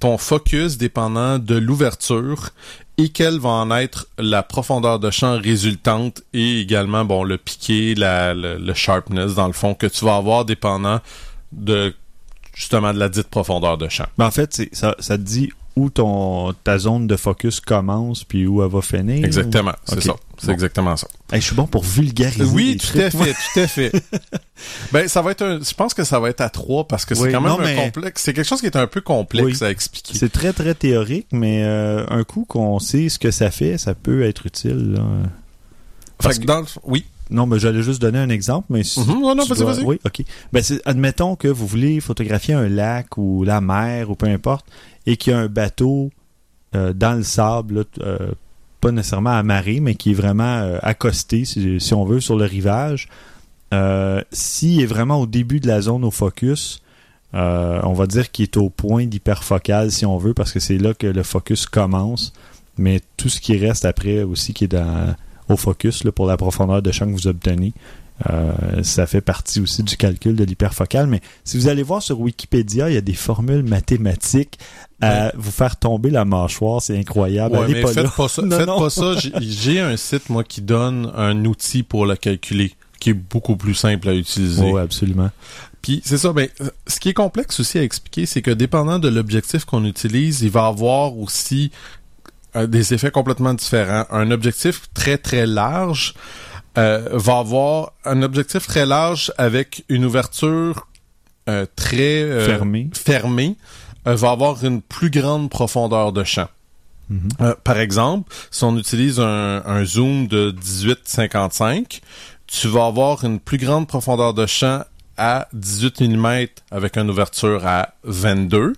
[SPEAKER 3] ton focus dépendant de l'ouverture et quelle va en être la profondeur de champ résultante et également bon le piqué, la, le, sharpness dans le fond que tu vas avoir dépendant de justement de la dite profondeur de champ.
[SPEAKER 5] Mais en fait, ça te dit où ton ta zone de focus commence puis où elle va finir.
[SPEAKER 3] Exactement, c'est ça. C'est
[SPEAKER 5] Bon.
[SPEAKER 3] exactement ça.
[SPEAKER 5] Hey, je suis bon pour vulgariser.
[SPEAKER 3] Oui, tout à fait, tout à fait. ben, ça va être un, je pense que ça va être à trois parce que c'est quand même
[SPEAKER 5] non,
[SPEAKER 3] un
[SPEAKER 5] mais-
[SPEAKER 3] complexe. C'est quelque chose qui est un peu complexe
[SPEAKER 5] Oui.
[SPEAKER 3] à expliquer.
[SPEAKER 5] C'est très très théorique, mais euh, un coup qu'on sait ce que ça fait, ça peut être utile. là. parce
[SPEAKER 3] Fait que dans le- oui.
[SPEAKER 5] Non, mais j'allais juste donner un exemple, mais si
[SPEAKER 3] Mhm, non, non,
[SPEAKER 5] tu
[SPEAKER 3] vas-y,
[SPEAKER 5] dois-
[SPEAKER 3] vas-y.
[SPEAKER 5] Oui, ok. Ben, admettons que vous voulez photographier un lac ou la mer ou peu importe, et qu'il y a un bateau euh, dans le sable, euh, pas nécessairement amarré, mais qui est vraiment euh, accosté, si, on veut, sur le rivage. S'il est vraiment au début de la zone au focus, on va dire qu'il est au point d'hyperfocal, si on veut, parce que c'est là que le focus commence. Mais tout ce qui reste après aussi, qui est au focus pour la profondeur de champ que vous obtenez, euh, ça fait partie aussi du calcul de l'hyperfocal. Mais si vous allez voir sur Wikipédia, il y a des formules mathématiques à vous faire tomber la mâchoire. C'est incroyable.
[SPEAKER 3] Ouais,
[SPEAKER 5] Allez
[SPEAKER 3] mais
[SPEAKER 5] pas
[SPEAKER 3] faites pas ça.
[SPEAKER 5] Non,
[SPEAKER 3] faites
[SPEAKER 5] non.
[SPEAKER 3] pas ça. J'ai- un site, moi, qui donne un outil pour le calculer, qui est beaucoup plus simple à utiliser.
[SPEAKER 5] Oui, absolument.
[SPEAKER 3] Puis c'est ça, ben, ce qui est complexe aussi à expliquer, c'est que dépendant de l'objectif qu'on utilise, il va avoir aussi euh, des effets complètement différents. Un objectif très très large euh, va avoir un objectif très large avec une ouverture euh, très euh,
[SPEAKER 5] Fermé.
[SPEAKER 3] fermée, euh, va avoir une plus grande profondeur de champ.
[SPEAKER 5] Mhm.
[SPEAKER 3] Euh, par exemple, si on utilise un, un zoom de 18-55, tu vas avoir une plus grande profondeur de champ à 18 mm avec une ouverture à 22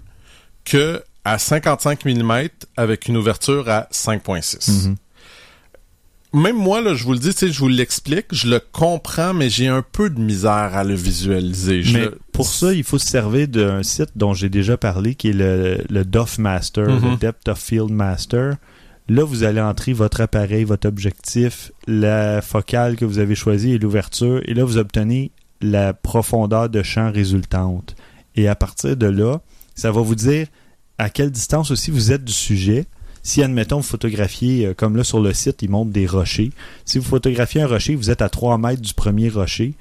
[SPEAKER 3] que à 55 mm avec une ouverture à 5.6.
[SPEAKER 5] Mhm.
[SPEAKER 3] Même moi, là, je vous le dis, je vous l'explique, je le comprends, mais j'ai un peu de misère à le visualiser. Je
[SPEAKER 5] Mais
[SPEAKER 3] le-
[SPEAKER 5] pour ça, il faut se servir d'un site dont j'ai déjà parlé, qui est le, le DOF Master,
[SPEAKER 3] Mhm.
[SPEAKER 5] le Depth of Field Master. Là, vous allez entrer votre appareil, votre objectif, la focale que vous avez choisie et l'ouverture. Et là, vous obtenez la profondeur de champ résultante. Et à partir de là, ça va vous dire à quelle distance aussi vous êtes du sujet. Si, admettons, vous photographiez, euh, comme là sur le site, il montre des rochers. Si vous photographiez un rocher, vous êtes à 3 mètres du premier rocher.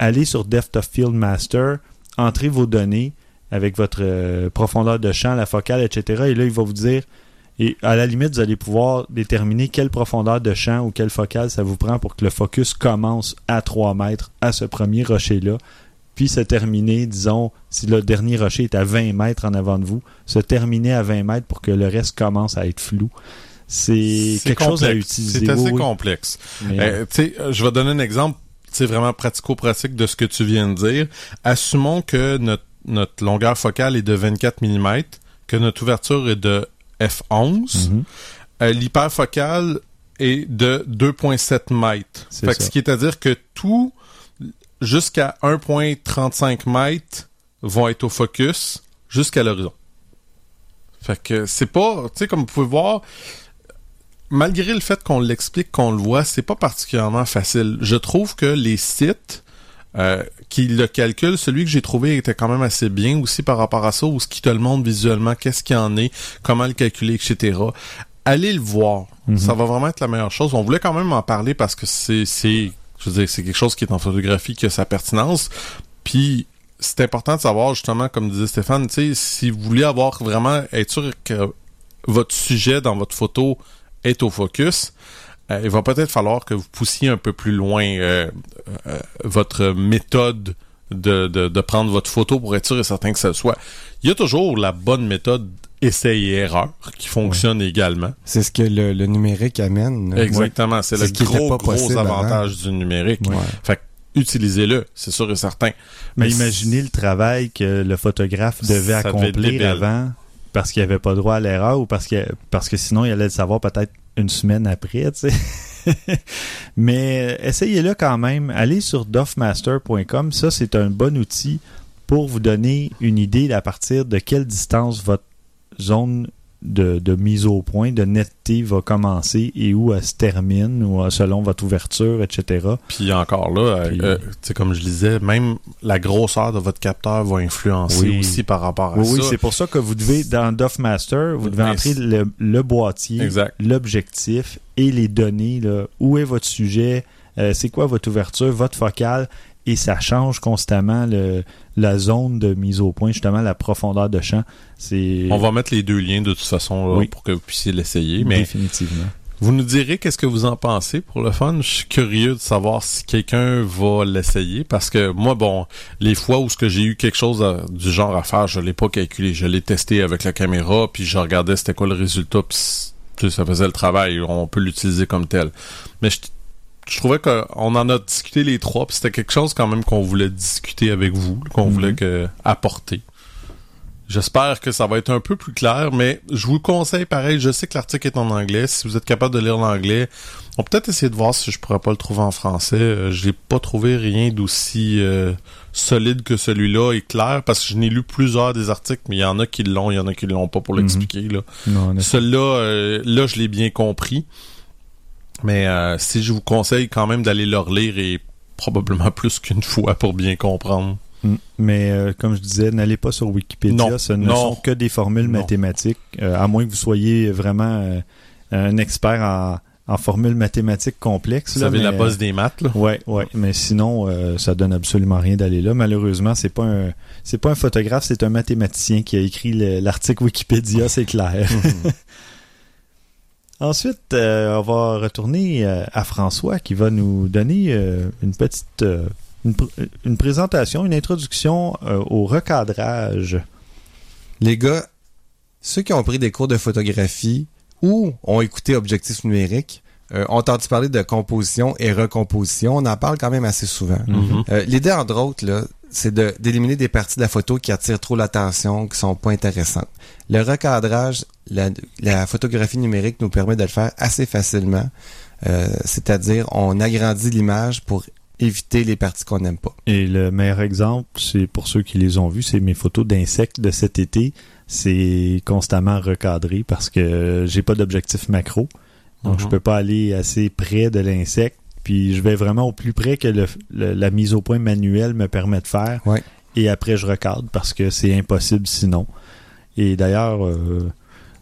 [SPEAKER 5] Allez sur Depth of Field Master, entrez vos données avec votre euh, profondeur de champ, la focale, etc. Et là, il va vous dire, et à la limite, vous allez pouvoir déterminer quelle profondeur de champ ou quelle focale ça vous prend pour que le focus commence à 3 mètres à ce premier rocher-là, puis se terminer, disons, si le dernier rocher est à 20 mètres en avant de vous, se terminer à 20 mètres pour que le reste commence à être flou. C'est quelque chose à utiliser.
[SPEAKER 3] C'est assez
[SPEAKER 5] oui, oui.
[SPEAKER 3] complexe.
[SPEAKER 5] Mais,
[SPEAKER 3] Euh, euh, je vais donner un exemple, c'est vraiment pratico-pratique de ce que tu viens de dire. Assumons que notre, notre longueur focale est de 24 mm, que notre ouverture est de f11.
[SPEAKER 5] Mhm.
[SPEAKER 3] Euh, L'hyperfocale est de 2.7 mètres. Fait que ce qui est à dire que tout jusqu'à 1.35 mètres vont être au focus jusqu'à l'horizon. Fait que c'est pas, tu sais, comme vous pouvez voir, malgré le fait qu'on l'explique, qu'on le voit, c'est pas particulièrement facile. Je trouve que les sites euh, qui le calculent, celui que j'ai trouvé était quand même assez bien aussi par rapport à ça, où ce qui te le montre visuellement, qu'est-ce qu'il y en est, comment le calculer, etc. Allez le voir.
[SPEAKER 5] Mhm.
[SPEAKER 3] Ça va vraiment être la meilleure chose. On voulait quand même en parler parce que c'est, c'est, je veux dire, c'est quelque chose qui est en photographie qui a sa pertinence. Puis c'est important de savoir justement, comme disait Stéphane, si vous voulez avoir vraiment être sûr que votre sujet dans votre photo est au focus, euh, il va peut-être falloir que vous poussiez un peu plus loin euh, euh, votre méthode de, de, prendre votre photo pour être sûr et certain que le soit. Il y a toujours la bonne méthode essai et erreur qui fonctionne également.
[SPEAKER 6] C'est ce que le, le numérique amène.
[SPEAKER 3] Exactement, c'est le
[SPEAKER 6] ce
[SPEAKER 3] gros,
[SPEAKER 6] pas
[SPEAKER 3] gros
[SPEAKER 6] possible
[SPEAKER 3] avantage du numérique.
[SPEAKER 6] Ouais.
[SPEAKER 3] Fait que utilisez-le, c'est sûr et certain.
[SPEAKER 5] Mais
[SPEAKER 3] Mais
[SPEAKER 5] imaginez le travail que le photographe devait accomplir avant. parce qu'il avait pas droit à l'erreur ou parce que parce que sinon il allait le savoir peut-être une semaine après, tu sais. Mais euh, essayez-le quand même. Allez sur doffmaster.com. Ça, c'est un bon outil pour vous donner une idée à partir de quelle distance votre zone de, de mise au point, de netteté va commencer et où elle se termine, ou euh, selon votre ouverture, etc.
[SPEAKER 3] Puis encore là, euh,
[SPEAKER 5] Puis-
[SPEAKER 3] euh, comme je disais, même la grosseur de votre capteur va influencer
[SPEAKER 5] Oui.
[SPEAKER 3] aussi par rapport à
[SPEAKER 5] Oui,
[SPEAKER 3] ça.
[SPEAKER 5] oui, c'est pour ça que vous devez, dans Duffmaster, vous devez entrer le, le boîtier, l'objectif et les données. Là. Où est votre sujet? euh, c'est quoi votre ouverture, votre focale? Et ça change constamment le, la zone de mise au point, justement la profondeur de champ. C'est
[SPEAKER 3] On va mettre les deux liens de toute façon là,
[SPEAKER 5] Oui.
[SPEAKER 3] pour que vous puissiez l'essayer. Mais
[SPEAKER 5] définitivement.
[SPEAKER 3] vous nous direz qu'est-ce que vous en pensez pour le fun. Je suis curieux de savoir si quelqu'un va l'essayer parce que moi, bon, les fois où ce que j'ai eu quelque chose à- du genre à faire, je l'ai pas calculé. Je l'ai testé avec la caméra, puis je regardais c'était quoi le résultat, puis ça faisait le travail. On peut l'utiliser comme tel. Mais je, je trouvais qu'on en a discuté les trois, puis c'était quelque chose quand même qu'on voulait discuter avec vous, qu'on
[SPEAKER 5] Mhm.
[SPEAKER 3] voulait que, apporter. J'espère que ça va être un peu plus clair, mais je vous conseille pareil. Je sais que l'article est en anglais. Si vous êtes capable de lire l'anglais, on peut peut-être essayer de voir si je pourrais pas le trouver en français. Euh, J'ai pas trouvé rien d'aussi euh, solide que celui-là et clair parce que je n'ai lu plusieurs des articles, mais il y en a qui l'ont, il y en a qui l'ont pas pour
[SPEAKER 5] Mhm.
[SPEAKER 3] l'expliquer. Celui-là, euh, là, je l'ai bien compris. Mais euh, si je vous conseille quand même d'aller le relire et probablement plus qu'une fois pour bien comprendre.
[SPEAKER 5] Mm. Mais euh, comme je disais, n'allez pas sur Wikipédia,
[SPEAKER 3] Non,
[SPEAKER 5] ce ne
[SPEAKER 3] non.
[SPEAKER 5] sont que des formules
[SPEAKER 3] Non.
[SPEAKER 5] mathématiques, euh, à moins que vous soyez vraiment euh, un expert en, en formules mathématiques complexes.
[SPEAKER 3] Vous
[SPEAKER 5] là,
[SPEAKER 3] avez la base des maths, là.
[SPEAKER 5] Ouais, ouais, mais sinon, euh, ça donne absolument rien d'aller là. Malheureusement, c'est pas un, c'est pas un photographe, c'est un mathématicien qui a écrit le- l'article Wikipédia, c'est clair. Ensuite, euh, on va retourner euh, à François qui va nous donner euh, une petite, euh, une, pr- une présentation, une introduction euh, au recadrage.
[SPEAKER 6] Les gars, ceux qui ont pris des cours de photographie ou ont écouté Objectif numérique euh, ont entendu parler de composition et recomposition. On en parle quand même assez souvent.
[SPEAKER 3] Mhm.
[SPEAKER 6] Euh, L'idée, entre autres, c'est de- d'éliminer des parties de la photo qui attirent trop l'attention, qui sont pas intéressantes. Le recadrage, la, la photographie numérique nous permet de le faire assez facilement. Euh, C'est-à-dire, on agrandit l'image pour éviter les parties qu'on n'aime pas.
[SPEAKER 5] Et le meilleur exemple, c'est pour ceux qui les ont vus, c'est mes photos d'insectes de cet été. C'est constamment recadré parce que j'ai pas d'objectif macro. Donc,
[SPEAKER 3] Mhm.
[SPEAKER 5] je peux pas aller assez près de l'insecte. Puis, je vais vraiment au plus près que le- le- la mise au point manuelle me permet de faire.
[SPEAKER 6] Ouais.
[SPEAKER 5] Et après, je recadre parce que c'est impossible sinon. Et d'ailleurs, euh,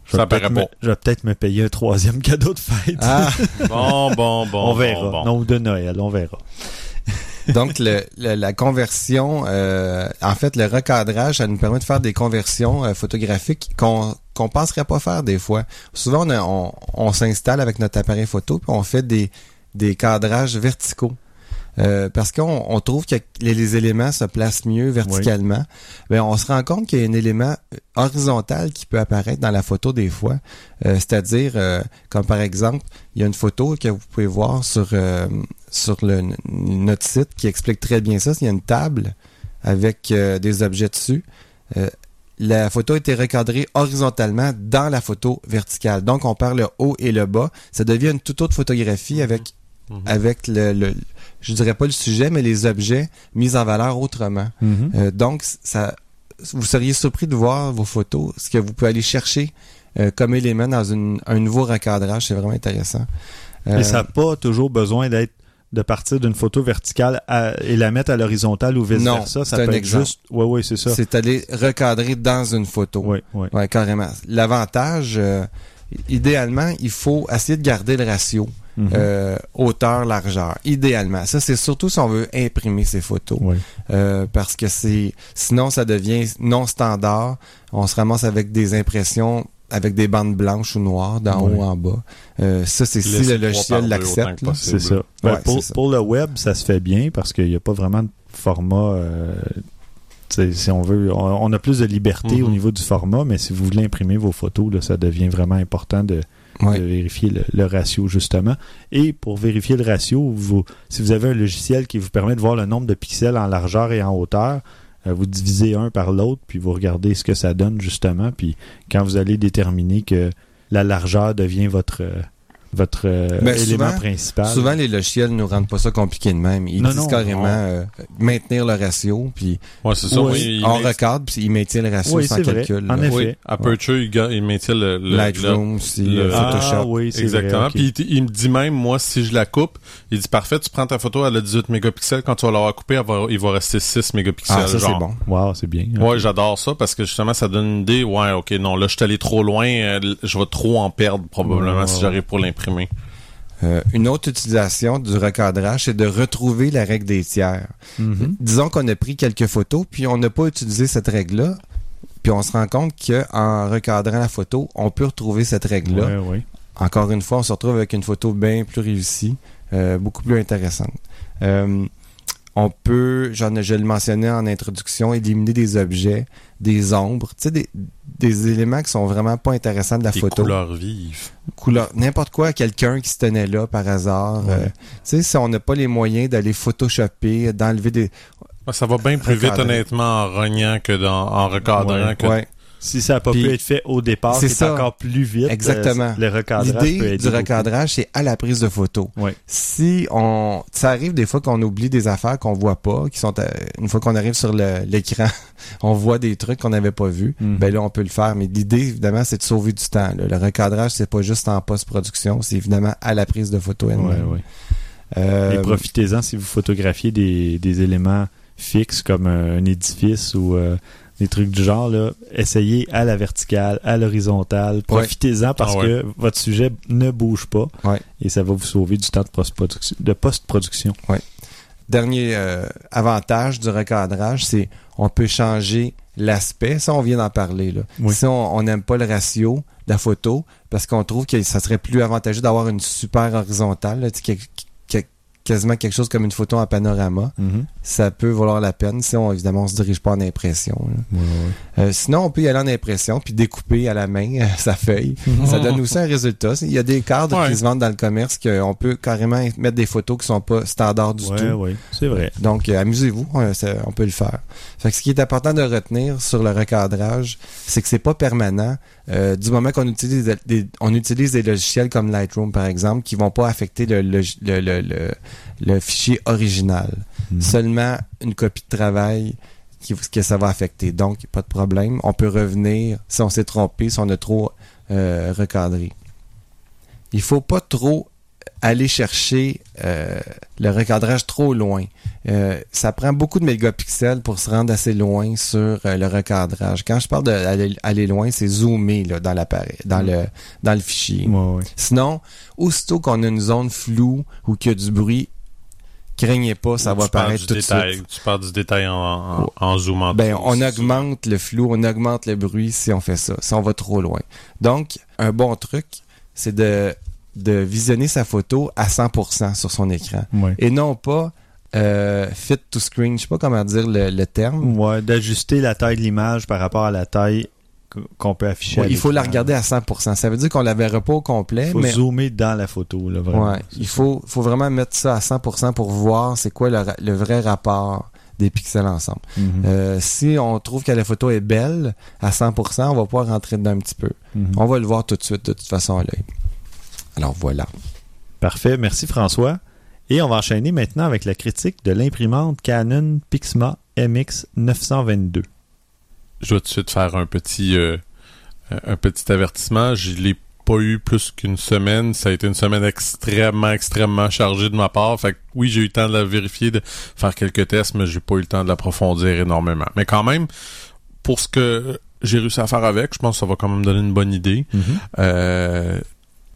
[SPEAKER 5] je vais peut-être me-
[SPEAKER 3] pas.
[SPEAKER 5] je vais peut-être me payer un troisième cadeau de fête.
[SPEAKER 6] Ah!
[SPEAKER 3] Bon, bon, bon.
[SPEAKER 5] on verra.
[SPEAKER 3] bon, bon.
[SPEAKER 5] Non, ou de Noël, on verra.
[SPEAKER 6] Donc, le, le- la conversion, euh, en fait, le recadrage, ça nous permet de faire des conversions euh, photographiques qu'on qu'on penserait pas faire des fois. Souvent, on, on s'installe avec notre appareil photo puis on fait des, des cadrages verticaux. Euh, parce qu'on on trouve que les, les éléments se placent mieux verticalement. Ben, on se rend compte qu'il y a un élément horizontal qui peut apparaître dans la photo des fois. Euh, C'est-à-dire, euh, comme par exemple, il y a une photo que vous pouvez voir sur, euh, sur le, notre site qui explique très bien ça. Il y a une table avec euh, des objets dessus. Euh, la photo a été recadrée horizontalement dans la photo verticale. Donc, on perd le haut et le bas. Ça devient une toute autre photographie avec,
[SPEAKER 3] Mhm.
[SPEAKER 6] avec le, le, je dirais pas le sujet, mais les objets mis en valeur autrement.
[SPEAKER 5] Mhm.
[SPEAKER 6] Euh, donc, ça, vous seriez surpris de voir vos photos, ce que vous pouvez aller chercher euh, comme élément dans une- un nouveau recadrage. C'est vraiment intéressant. Euh,
[SPEAKER 5] Et ça n'a pas toujours besoin d'être de partir d'une photo verticale à- et la mettre à l'horizontale ou vice
[SPEAKER 6] Non,
[SPEAKER 5] versa. Ça
[SPEAKER 6] un
[SPEAKER 5] peut être
[SPEAKER 6] exemple.
[SPEAKER 5] juste. Oui, oui, c'est ça.
[SPEAKER 6] c'est aller recadrer dans une photo.
[SPEAKER 5] Oui, oui.
[SPEAKER 6] Ouais, carrément. L'avantage, euh, idéalement, il faut essayer de garder le ratio
[SPEAKER 5] Mhm.
[SPEAKER 6] euh, hauteur-largeur. Idéalement. Ça, c'est surtout si on veut imprimer ces photos.
[SPEAKER 5] Oui.
[SPEAKER 6] Euh, parce que c'est sinon ça devient non standard. On se ramasse avec des impressions avec des bandes blanches ou noires d'en
[SPEAKER 5] Ouais.
[SPEAKER 6] haut en bas. Euh, ça, c'est si le logiciel l'accepte.
[SPEAKER 5] C'est ça. Ben,
[SPEAKER 6] Ouais,
[SPEAKER 5] pour,
[SPEAKER 6] c'est ça.
[SPEAKER 5] pour le web, ça se fait bien parce qu'il n'y a pas vraiment de format. euh, si on veut, on, a plus de liberté
[SPEAKER 3] Mhm.
[SPEAKER 5] au niveau du format, mais si vous voulez imprimer vos photos, là, ça devient vraiment important de, De vérifier le, le ratio justement. Et pour vérifier le ratio, vous, si vous avez un logiciel qui vous permet de voir le nombre de pixels en largeur et en hauteur, Euh, vous divisez un par l'autre, puis vous regardez ce que ça donne justement. Puis quand vous allez déterminer que la largeur devient votre euh, votre euh,
[SPEAKER 6] Ben,
[SPEAKER 5] élément
[SPEAKER 6] souvent-
[SPEAKER 5] principal.
[SPEAKER 6] Souvent, les logiciels nous rendent pas ça compliqué de même. Ils
[SPEAKER 5] Non,
[SPEAKER 6] disent
[SPEAKER 5] non,
[SPEAKER 6] carrément euh, maintenir le ratio, puis
[SPEAKER 3] Ouais, c'est ça. Oui, il
[SPEAKER 6] on
[SPEAKER 3] met-
[SPEAKER 6] recadre, puis il maintient le ratio
[SPEAKER 5] Oui,
[SPEAKER 6] sans
[SPEAKER 5] vrai.
[SPEAKER 6] calcul.
[SPEAKER 5] En effet.
[SPEAKER 3] Oui, Aperture, il, il maintient le, le-
[SPEAKER 6] Lightroom aussi,
[SPEAKER 3] le-
[SPEAKER 6] euh,
[SPEAKER 5] ah,
[SPEAKER 6] Photoshop.
[SPEAKER 5] oui,
[SPEAKER 3] Exactement.
[SPEAKER 5] vrai.
[SPEAKER 3] Puis il, il me dit même, moi, si je la coupe, il dit parfait, tu prends ta photo, elle a 18 mégapixels. Quand tu vas l'avoir coupée, va- il va rester 6 mégapixels.
[SPEAKER 6] Ah, ça, c'est bon.
[SPEAKER 5] Wow, c'est bien.
[SPEAKER 3] Ouais, j'adore ça parce que justement, ça donne une idée. Ouais, ok, non, là, je suis allé trop loin. je vais trop en perdre probablement si j'arrive pour l'imprimer.
[SPEAKER 6] Euh, une autre utilisation du recadrage, c'est de retrouver la règle des tiers.
[SPEAKER 5] Mhm.
[SPEAKER 6] Disons qu'on a pris quelques photos, puis on n'a pas utilisé cette règle-là, puis on se rend compte qu'en recadrant la photo, on peut retrouver cette règle-là.
[SPEAKER 5] Ouais, ouais.
[SPEAKER 6] Encore une fois, on se retrouve avec une photo bien plus réussie, euh, beaucoup plus intéressante. Euh, on peut, j'en ai, je le mentionnais en introduction, éliminer des objets, des ombres, tu sais, des, des éléments qui sont vraiment pas intéressants de la
[SPEAKER 3] Des
[SPEAKER 6] photo.
[SPEAKER 3] couleurs vives.
[SPEAKER 6] Couleur, n'importe quoi, quelqu'un qui se tenait là par hasard.
[SPEAKER 5] Ouais.
[SPEAKER 6] euh, tu sais, si on n'a pas les moyens d'aller photoshopper, d'enlever des...
[SPEAKER 3] Ouais, Ça va bien plus vite, honnêtement, en rognant que dans, en recadrant.
[SPEAKER 5] Ouais.
[SPEAKER 3] que-
[SPEAKER 6] Ouais.
[SPEAKER 5] Si ça n'a pas
[SPEAKER 6] Puis,
[SPEAKER 5] pu être fait au départ,
[SPEAKER 6] c'est
[SPEAKER 5] encore plus vite.
[SPEAKER 6] Exactement.
[SPEAKER 5] euh, le recadrage peut
[SPEAKER 6] L'idée du recadrage, c'est à la prise de photo. Si on, ça arrive des fois qu'on oublie des affaires qu'on voit pas, qui sont, à- une fois qu'on arrive sur l'écran, on voit des trucs qu'on n'avait pas vus.
[SPEAKER 5] Mhm.
[SPEAKER 6] Ben là, on peut le faire. Mais l'idée, évidemment, c'est de sauver du temps. là. Le recadrage, c'est pas juste en post-production, c'est évidemment à la prise de photo
[SPEAKER 5] ouais.
[SPEAKER 6] Euh,
[SPEAKER 5] Et profitez-en si vous photographiez des, des éléments fixes comme un, un édifice ou euh, des trucs du genre. Là. Essayez à la verticale, à l'horizontale. Profitez-en parce
[SPEAKER 3] Ah ouais.
[SPEAKER 5] que votre sujet ne bouge pas
[SPEAKER 6] Ouais.
[SPEAKER 5] et ça va vous sauver du temps de post-production. De post-production.
[SPEAKER 6] Dernier euh, avantage du recadrage, c'est on peut changer l'aspect. Ça, on vient d'en parler. Là.
[SPEAKER 5] Oui.
[SPEAKER 6] Si on n'aime pas le ratio de la photo, parce qu'on trouve que ça serait plus avantageux d'avoir une super horizontale, là, que- quasiment quelque chose comme une photo en panorama, ça peut valoir la peine si on, évidemment, on se dirige pas en impression. Euh, sinon, on peut y aller en impression puis découper à la main euh, sa feuille. ça donne aussi un résultat. Il y a des cadres
[SPEAKER 3] Ouais.
[SPEAKER 6] qui se vendent dans le commerce qu'on peut carrément mettre des photos qui sont pas standards du tout.
[SPEAKER 5] ouais, c'est vrai.
[SPEAKER 6] Donc, euh, amusez-vous, on peut le faire. Fait que ce qui est important de retenir sur le recadrage, c'est que c'est pas permanent. Euh, du moment qu'on utilise des, des- on utilise des logiciels comme Lightroom, par exemple, qui vont pas affecter le, log- le, le, le- le fichier original.
[SPEAKER 5] Mhm.
[SPEAKER 6] Seulement une copie de travail qui, que ça va affecter. Donc, pas de problème. On peut revenir si on s'est trompé, si on a trop euh, recadré. Il faut pas trop aller chercher euh, le recadrage trop loin. Euh, ça prend beaucoup de mégapixels pour se rendre assez loin sur euh, le recadrage. Quand je parle d'aller aller loin, c'est zoomer là, dans l'appareil, dans le dans le fichier.
[SPEAKER 5] Ouais, ouais.
[SPEAKER 6] Sinon, aussitôt qu'on a une zone floue ou qu'il y a du bruit, craignez pas, ça
[SPEAKER 3] Ou
[SPEAKER 6] va apparaître tout de suite.
[SPEAKER 3] Tu parles du détail en, en, en zoomant.
[SPEAKER 6] Ben, on augmente le flou, on augmente le bruit si on fait ça, si on va trop loin. Donc, un bon truc, c'est de, de visionner sa photo à 100% sur son écran. Et non pas euh, fit to screen, je sais pas comment dire le, le terme.
[SPEAKER 5] Ouais, d'ajuster la taille de l'image par rapport à la taille qu- qu'on peut afficher.
[SPEAKER 6] Ouais, il faut la regarder à 100%. Ça veut dire qu'on la verra pas au complet,
[SPEAKER 5] Il faut
[SPEAKER 6] mais
[SPEAKER 5] zoomer dans la photo, là, vraiment.
[SPEAKER 6] ouais, il faut, faut vraiment mettre ça à 100% pour voir c'est quoi le vrai rapport des pixels ensemble.
[SPEAKER 5] Mhm.
[SPEAKER 6] Euh, si on trouve que la photo est belle à 100%, on va pouvoir rentrer dedans un petit peu.
[SPEAKER 5] Mhm.
[SPEAKER 6] On va le voir tout de suite, de toute façon, à l'œil. Alors voilà.
[SPEAKER 5] Parfait, merci François. Et on va enchaîner maintenant avec la critique de l'imprimante Canon Pixma MX 922.
[SPEAKER 3] Je dois tout de suite faire un petit, euh, un petit avertissement. Je l'ai pas eu plus qu'une semaine. Ça a été une semaine extrêmement, extrêmement chargée de ma part. Fait que oui, j'ai eu le temps de la vérifier, de faire quelques tests, mais j'ai pas eu le temps de l'approfondir énormément. Mais quand même, pour ce que j'ai réussi à faire avec, je pense que ça va quand même donner une bonne idée. Euh,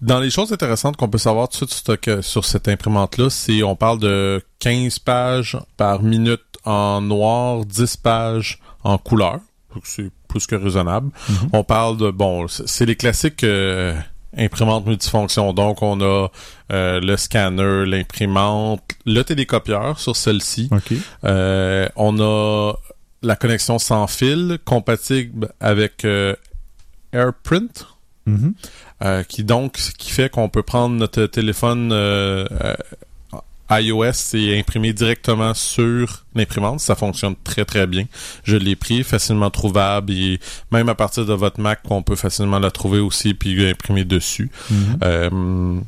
[SPEAKER 3] dans les choses intéressantes qu'on peut savoir tout de suite sur, ce- sur cette imprimante-là, c'est on parle de 15 pages par minute en noir, 10 pages en couleur. C'est plus que raisonnable. On parle de, bon, c'est les classiques euh, imprimantes multifonctions. Donc, on a euh, le scanner, l'imprimante, le télécopieur sur celle-ci. Euh, on a la connexion sans fil compatible avec AirPrint.
[SPEAKER 5] Mhm.
[SPEAKER 3] Euh, qui donc qui fait qu'on peut prendre notre téléphone euh, euh, iOS, c'est imprimé directement sur l'imprimante. Ça fonctionne très très bien. Je l'ai pris, facilement trouvable et même à partir de votre Mac, on peut facilement la trouver aussi puis imprimer dessus. Euh,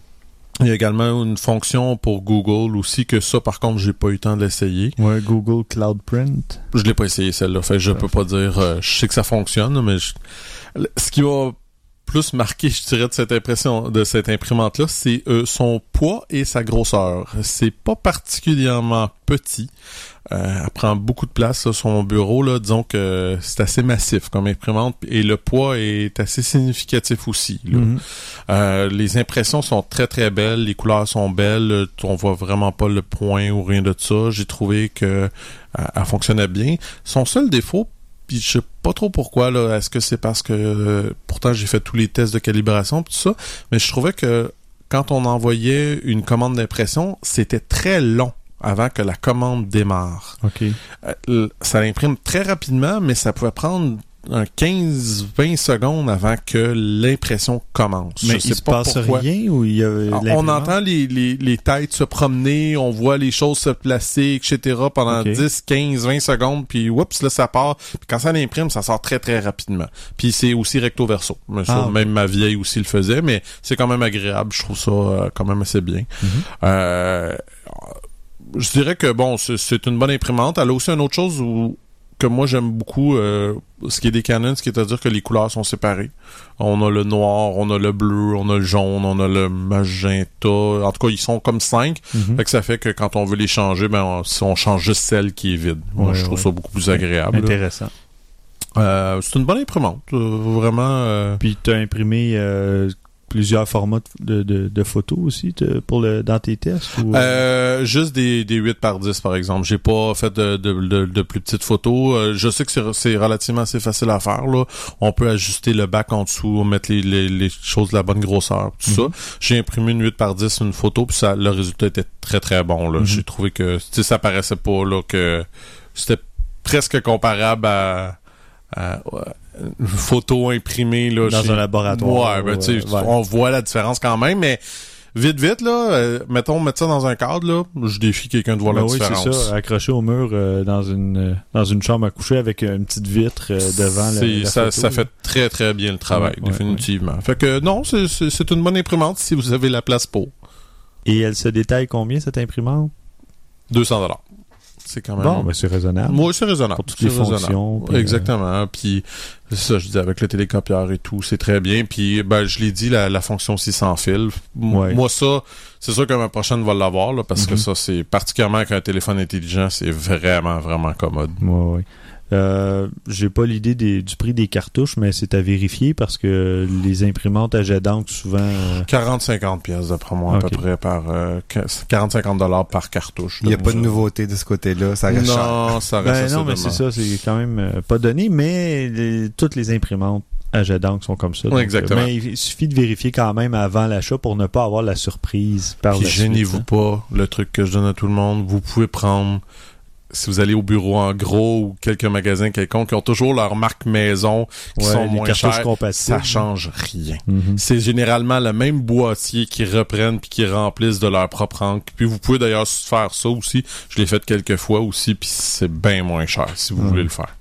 [SPEAKER 3] il y a également une fonction pour Google aussi que ça, par contre, j'ai pas eu le temps de l'essayer.
[SPEAKER 5] Ouais, Google Cloud Print.
[SPEAKER 3] Je l'ai pas essayé celle-là. Fait je peux pas dire. euh, je sais que ça fonctionne, mais je- ce qui va plus marquer, je dirais, de cette impression, de cette imprimante-là, c'est euh, son poids et sa grosseur. C'est pas particulièrement petit. Euh, elle prend beaucoup de place là, sur mon bureau. Là. Disons que c'est assez massif comme imprimante et le poids est assez significatif aussi. là.
[SPEAKER 5] Mhm.
[SPEAKER 3] Euh, les impressions sont très très belles, les couleurs sont belles, on voit vraiment pas le point ou rien de ça. J'ai trouvé que elle fonctionnait bien. Son seul défaut, puis je sais pas trop pourquoi là, est-ce que c'est parce que euh, pourtant j'ai fait tous les tests de calibration tout ça, mais je trouvais que quand on envoyait une commande d'impression, c'était très long avant que la commande démarre.
[SPEAKER 5] OK.
[SPEAKER 3] Euh, ça l'imprime très rapidement, mais ça pouvait prendre 15-20 secondes avant que l'impression commence.
[SPEAKER 5] Mais
[SPEAKER 3] Je sais
[SPEAKER 5] il se
[SPEAKER 3] pas
[SPEAKER 5] passe
[SPEAKER 3] pourquoi.
[SPEAKER 5] rien ou il y a
[SPEAKER 3] Alors, on entend les, les, les têtes se promener, on voit les choses se placer, etc. pendant
[SPEAKER 5] Ok.
[SPEAKER 3] 10, 15, 20 secondes, puis oups, là, ça part. Puis quand ça l'imprime, ça sort très, très rapidement. Puis c'est aussi recto-verso. Mais ça,
[SPEAKER 5] Ah.
[SPEAKER 3] Même ma vieille aussi le faisait, mais c'est quand même agréable. Je trouve ça euh, quand même assez bien.
[SPEAKER 5] Mhm.
[SPEAKER 3] Euh, je dirais que, bon, c'est- c'est une bonne imprimante. Elle a aussi une autre chose où que moi j'aime beaucoup euh, ce qui est des Canon, ce qui est à dire que les couleurs sont séparées. On a le noir, on a le bleu, on a le jaune, on a le magenta. En tout cas, ils sont comme cinq. Fait que ça fait que quand on veut les changer, ben on, si on change juste celle qui est vide. Moi,
[SPEAKER 5] Ouais,
[SPEAKER 3] je trouve
[SPEAKER 5] ouais.
[SPEAKER 3] ça beaucoup plus agréable.
[SPEAKER 5] Intéressant.
[SPEAKER 3] Euh, c'est une bonne imprimante, euh, vraiment.
[SPEAKER 5] Puis tu as imprimé plusieurs formats de, de, de photos aussi te- pour le, dans tes tests? Ou,
[SPEAKER 3] Euh, juste des, des 8 par 10 par exemple. J'ai pas fait de, de, de, plus petites photos. Euh, je sais que c'est- c'est relativement assez facile à faire. Là. On peut ajuster le bac en dessous, mettre les, les, les choses de la bonne grosseur, tout ça. J'ai imprimé une 8 par 10 une photo, puis ça, le résultat était très très bon. là.
[SPEAKER 5] Mhm.
[SPEAKER 3] J'ai trouvé que ça paraissait pas là que c'était presque comparable à, une photo imprimée là,
[SPEAKER 5] Dans
[SPEAKER 3] chez-
[SPEAKER 5] un laboratoire,
[SPEAKER 3] Ouais, ben,
[SPEAKER 5] euh, ouais.
[SPEAKER 3] on voit la différence quand même, mais vite vite là, euh, mettons mettre ça dans un cadre là, je défie quelqu'un de voir
[SPEAKER 5] Ben
[SPEAKER 3] la
[SPEAKER 5] oui, c'est
[SPEAKER 3] différence.
[SPEAKER 5] ça, accroché au mur euh, dans une euh, dans une chambre à coucher avec une petite vitre euh, devant la,
[SPEAKER 3] C'est-
[SPEAKER 5] la
[SPEAKER 3] ça,
[SPEAKER 5] photo.
[SPEAKER 3] ça fait très très bien le travail,
[SPEAKER 5] Ouais,
[SPEAKER 3] définitivement. Fait que non, c'est- c'est c'est une bonne imprimante si vous avez la place pour.
[SPEAKER 5] Et elle se détaille combien cette imprimante?
[SPEAKER 3] 200 dollars. C'est quand même.
[SPEAKER 5] Bon, ben c'est raisonnable.
[SPEAKER 3] Moi, c'est raisonnable.
[SPEAKER 5] Pour toutes les fonctions, puis, euh,
[SPEAKER 3] Exactement. Puis, c'est ça, je dis avec le télécopieur et tout, c'est très bien. Puis, ben, je l'ai dit, la, la fonction aussi sans fil. M-
[SPEAKER 5] Ouais.
[SPEAKER 3] Moi, ça, c'est sûr que ma prochaine va l'avoir, là, parce que
[SPEAKER 5] Mhm.
[SPEAKER 3] ça, c'est particulièrement avec un téléphone intelligent, c'est vraiment, vraiment commode.
[SPEAKER 5] Ouais, ouais. Euh, J'ai pas l'idée des- du prix des cartouches, mais c'est à vérifier parce que les imprimantes à jet d'encre, souvent. euh,
[SPEAKER 3] 40-50 pièces d'après moi, à peu près, par, euh, 40-50 dollars par cartouche.
[SPEAKER 6] Il n'y a pas de nouveauté de ce côté-là. Ça reste.
[SPEAKER 3] Non, ça reste
[SPEAKER 5] Ben non, mais c'est ça, c'est quand même euh, pas donné, mais les- toutes les imprimantes à jet d'encre sont comme ça.
[SPEAKER 3] Exactement.
[SPEAKER 5] euh, mais il suffit de vérifier quand même avant l'achat pour ne pas avoir la surprise par
[SPEAKER 3] Puis
[SPEAKER 5] la suite,
[SPEAKER 3] gênez-vous
[SPEAKER 5] hein.
[SPEAKER 3] pas, le truc que je donne à tout le monde, vous pouvez prendre, si vous allez au bureau en gros ou quelques magasins quelconques qui ont toujours leur marque maison, qui
[SPEAKER 5] Ouais,
[SPEAKER 3] sont moins chères,
[SPEAKER 5] compatibles.
[SPEAKER 3] ça change rien.
[SPEAKER 5] Mhm.
[SPEAKER 3] C'est généralement le même boîtier qui reprennent puis qui remplissent de leur propre encre. Puis vous pouvez d'ailleurs faire ça aussi. Je l'ai fait quelques fois aussi, puis c'est bien moins cher si vous
[SPEAKER 5] Ouais.
[SPEAKER 3] voulez le faire.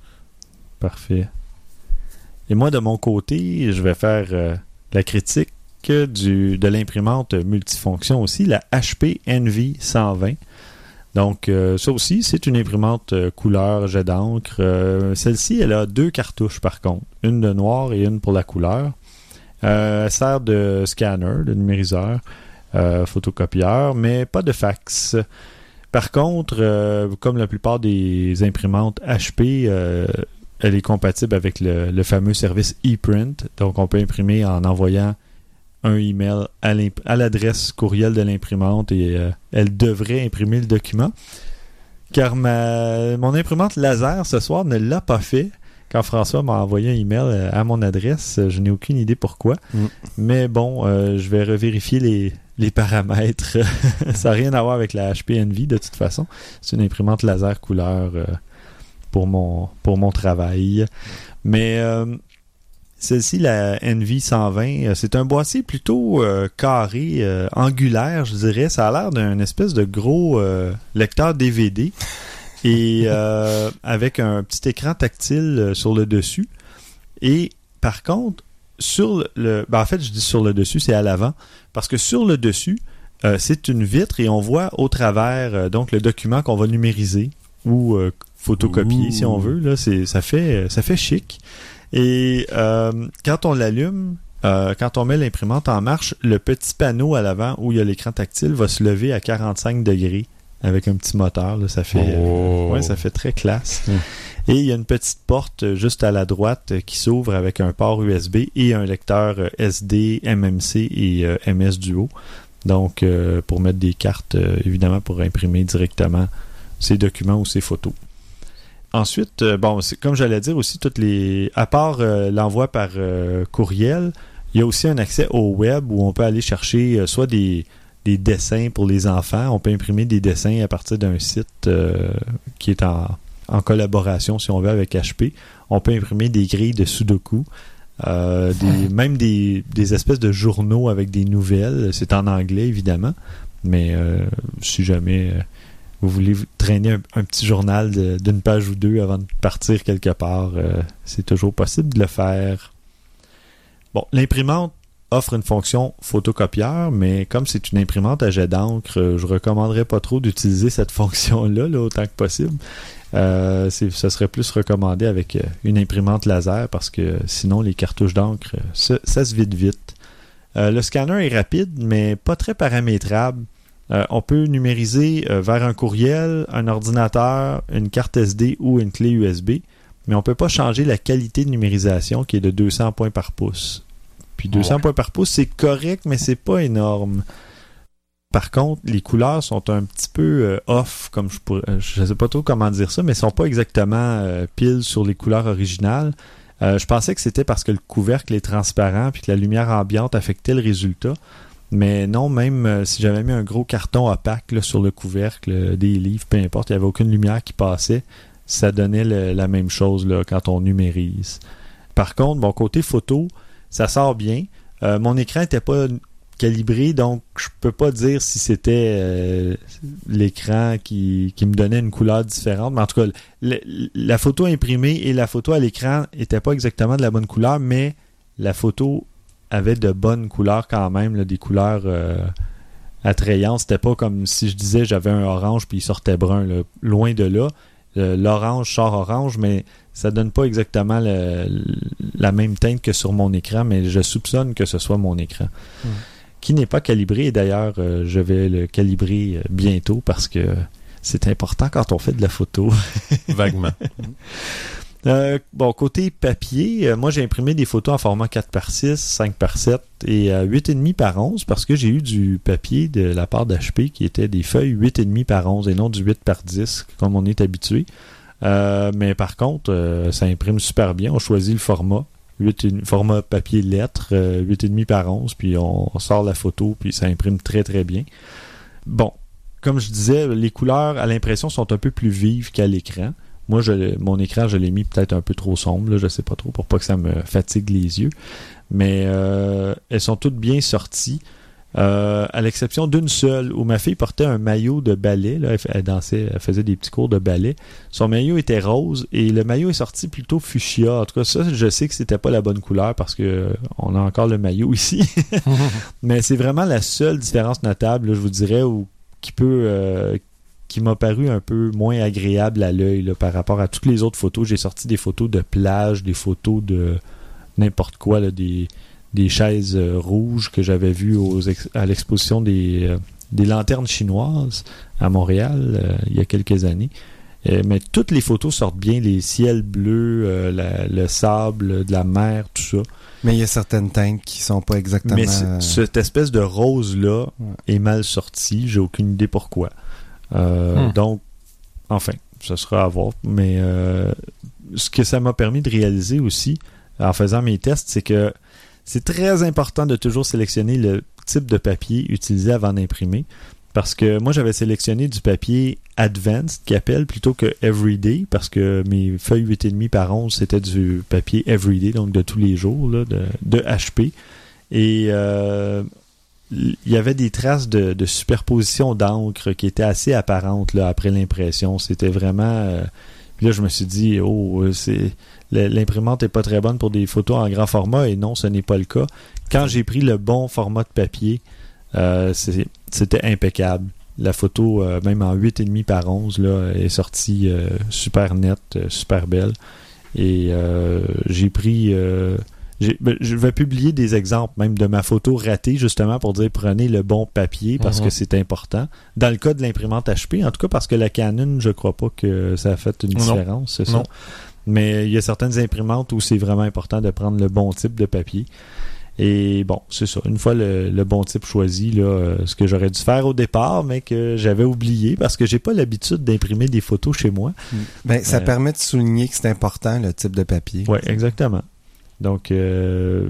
[SPEAKER 5] Parfait. Et moi, de mon côté, je vais faire euh, la critique du, de l'imprimante multifonction aussi, la HP Envy 120. Donc, euh, ça aussi, c'est une imprimante euh, couleur jet d'encre. Euh, Celle-ci, elle a deux cartouches par contre, une de noir et une pour la couleur. Elle sert de scanner, de numériseur, photocopieur, mais pas de fax. Par contre, comme la plupart des imprimantes HP, elle est compatible avec le, le fameux service ePrint. Donc, on peut imprimer en envoyant un email à l'adresse courriel de l'imprimante et euh, elle devrait imprimer le document. Car ma, mon imprimante laser ce soir ne l'a pas fait. Quand François m'a envoyé un email euh, à mon adresse, je n'ai aucune idée pourquoi.
[SPEAKER 6] Mm.
[SPEAKER 5] Mais bon, euh, je vais revérifier les, les paramètres. Ça n'a rien à voir avec la HP Envy de toute façon. C'est une imprimante laser couleur euh, pour, mon, pour mon travail. Mais euh, Celle-ci, la NV120, euh, c'est un boîtier plutôt euh, carré, euh, angulaire, je dirais. Ça a l'air d'un espèce de gros euh, lecteur DVD et euh, avec un petit écran tactile sur le dessus. Et par contre, sur le, ben, en fait, je dis sur le dessus, c'est à l'avant, parce que sur le dessus, c'est une vitre et on voit au travers donc le document qu'on va numériser ou photocopier
[SPEAKER 6] Ouh.
[SPEAKER 5] si on veut. Là, c'est ça fait ça fait chic. Et euh, quand on l'allume, euh, quand on met l'imprimante en marche, le petit panneau à l'avant où il y a l'écran tactile va se lever à 45 degrés avec un petit moteur. Là, ça fait
[SPEAKER 3] Oh.
[SPEAKER 5] ouais, ça fait très classe. Et il y a une petite porte juste à la droite qui s'ouvre avec un port USB et un lecteur euh, SD, MMC et MS Duo. Donc, euh, pour mettre des cartes, euh, évidemment, pour imprimer directement ces documents ou ces photos. Ensuite, euh, bon, comme j'allais dire aussi, toutes les. À part euh, l'envoi par euh, courriel, il y a aussi un accès au web où on peut aller chercher euh, soit des, des dessins pour les enfants. On peut imprimer des dessins à partir d'un site qui est en, en collaboration, si on veut, avec HP. On peut imprimer des grilles de Sudoku. des, même des, des espèces de journaux avec des nouvelles. C'est en anglais, évidemment. Mais si jamais vous voulez traîner un, petit journal d'une page ou deux avant de partir quelque part, euh, c'est toujours possible de le faire. Bon, l'imprimante offre une fonction photocopieur, mais comme c'est une imprimante à jet d'encre, euh, je recommanderais pas trop d'utiliser cette fonction-là là, autant que possible. Euh, ce serait plus recommandé avec une imprimante laser parce que sinon les cartouches d'encre, ça, se vide vite. Le scanner est rapide, mais pas très paramétrable. Euh, on peut numériser euh, vers un courriel, un ordinateur, une carte SD ou une clé USB, mais on peut pas changer la qualité de numérisation qui est de 200 points par pouce. Puis 200 points par pouce, c'est correct, mais c'est pas énorme. Par contre, les couleurs sont un petit peu euh, off, comme je pourrais, je sais pas trop comment dire ça, mais sont pas exactement pile sur les couleurs originales. Je pensais que c'était parce que le couvercle est transparent puis que la lumière ambiante affectait le résultat. Mais non, même euh, si j'avais mis un gros carton opaque sur le couvercle, euh, des livres, peu importe, il n'y avait aucune lumière qui passait, ça donnait la même chose quand on numérise. Par contre, bon, côté photo, ça sort bien. Euh, mon écran n'était pas calibré, donc je peux pas dire si c'était l'écran qui, me donnait une couleur différente. Mais en tout cas, la photo imprimée et la photo à l'écran n'étaient pas exactement de la bonne couleur, mais la photo avait de bonnes couleurs quand même, là, des couleurs euh, attrayantes. C'était pas comme si je disais j'avais un orange puis il sortait brun. là. Loin de là. Euh, L'orange sort orange, mais ça donne pas exactement le- la même teinte que sur mon écran, mais je soupçonne que ce soit mon écran. Qui n'est pas calibré, et d'ailleurs, euh, je vais le calibrer bientôt parce que c'est important quand on fait de la photo.
[SPEAKER 3] Vaguement.
[SPEAKER 5] Euh, bon, côté papier, euh, moi j'ai imprimé des photos en format 4 par 6, 5 par 7 et euh, 8,5 par 11 parce que j'ai eu du papier de la part d'HP qui était des feuilles 8,5 par 11 et non du 8 par 10 comme on est habitué. Euh, mais par contre, euh, ça imprime super bien. On choisit le format. 8 et- format papier lettre, euh, 8,5 par 11, puis on sort la photo, puis ça imprime très très bien. Bon, comme je disais, les couleurs à l'impression sont un peu plus vives qu'à l'écran. Moi, je, mon écran, je l'ai mis peut-être un peu trop sombre, là, je sais pas trop, pour pas que ça me fatigue les yeux. Mais euh, elles sont toutes bien sorties. Euh, à l'exception d'une seule, où ma fille portait un maillot de ballet. Là, elle, dansait, elle faisait des petits cours de ballet. Son maillot était rose et le maillot est sorti plutôt fuchsia. En tout cas, ça, je sais que c'était pas la bonne couleur parce que euh, on a encore le maillot ici. Mais c'est vraiment la seule différence notable, là, je vous dirais, où, qui peut, euh, qui m'a paru un peu moins agréable à l'œil là, par rapport à toutes les autres photos. J'ai sorti des photos de plage, des photos de n'importe quoi, là, des, des chaises euh, rouges que j'avais vues aux à l'exposition des, euh, des lanternes chinoises à Montréal euh, il y a quelques années. Mais toutes les photos sortent bien, les ciels bleus, la- le sable, de la mer, tout ça.
[SPEAKER 6] Mais il y a certaines teintes qui sont pas exactement.
[SPEAKER 5] Mais cette espèce de rose-là
[SPEAKER 6] Ouais.
[SPEAKER 5] est mal sortie. J'ai aucune idée pourquoi. Euh,
[SPEAKER 3] Hmm.
[SPEAKER 5] Donc, enfin, ça sera à voir. Mais euh, ce que ça m'a permis de réaliser aussi, en faisant mes tests, c'est que c'est très important de toujours sélectionner le type de papier utilisé avant d'imprimer. Parce que moi, j'avais sélectionné du papier Advanced qui appelle plutôt que Everyday parce que mes feuilles 8,5 par 11, c'était du papier Everyday, donc de tous les jours, là, de, de HP. Et euh, il y avait des traces de, de superposition d'encre qui étaient assez apparentes là, après l'impression. C'était vraiment... euh, puis là, je me suis dit, oh, euh, c'est l'imprimante est pas très bonne pour des photos en grand format, et non, ce n'est pas le cas. Quand j'ai pris le bon format de papier, euh, c'était impeccable. La photo, même en 8,5 par 11, là, est sortie super nette, super belle. Et j'ai pris... ben, je vais publier des exemples même de ma photo ratée justement pour dire prenez le bon papier parce
[SPEAKER 3] Mhm.
[SPEAKER 5] que c'est important. Dans le cas de l'imprimante HP, en tout cas parce que la Canon, je crois pas que ça a fait une différence, c'est ça?
[SPEAKER 3] Non.
[SPEAKER 5] Mais il y a certaines imprimantes où c'est vraiment important de prendre le bon type de papier. Et bon, c'est ça. Une fois le, le bon type choisi, là, euh, ce que j'aurais dû faire au départ, mais que j'avais oublié parce que j'ai pas l'habitude d'imprimer des photos chez moi.
[SPEAKER 6] Ben, ça
[SPEAKER 5] Euh,
[SPEAKER 6] permet de souligner que c'est important, le type de papier.
[SPEAKER 5] Oui, exactement. Donc, euh,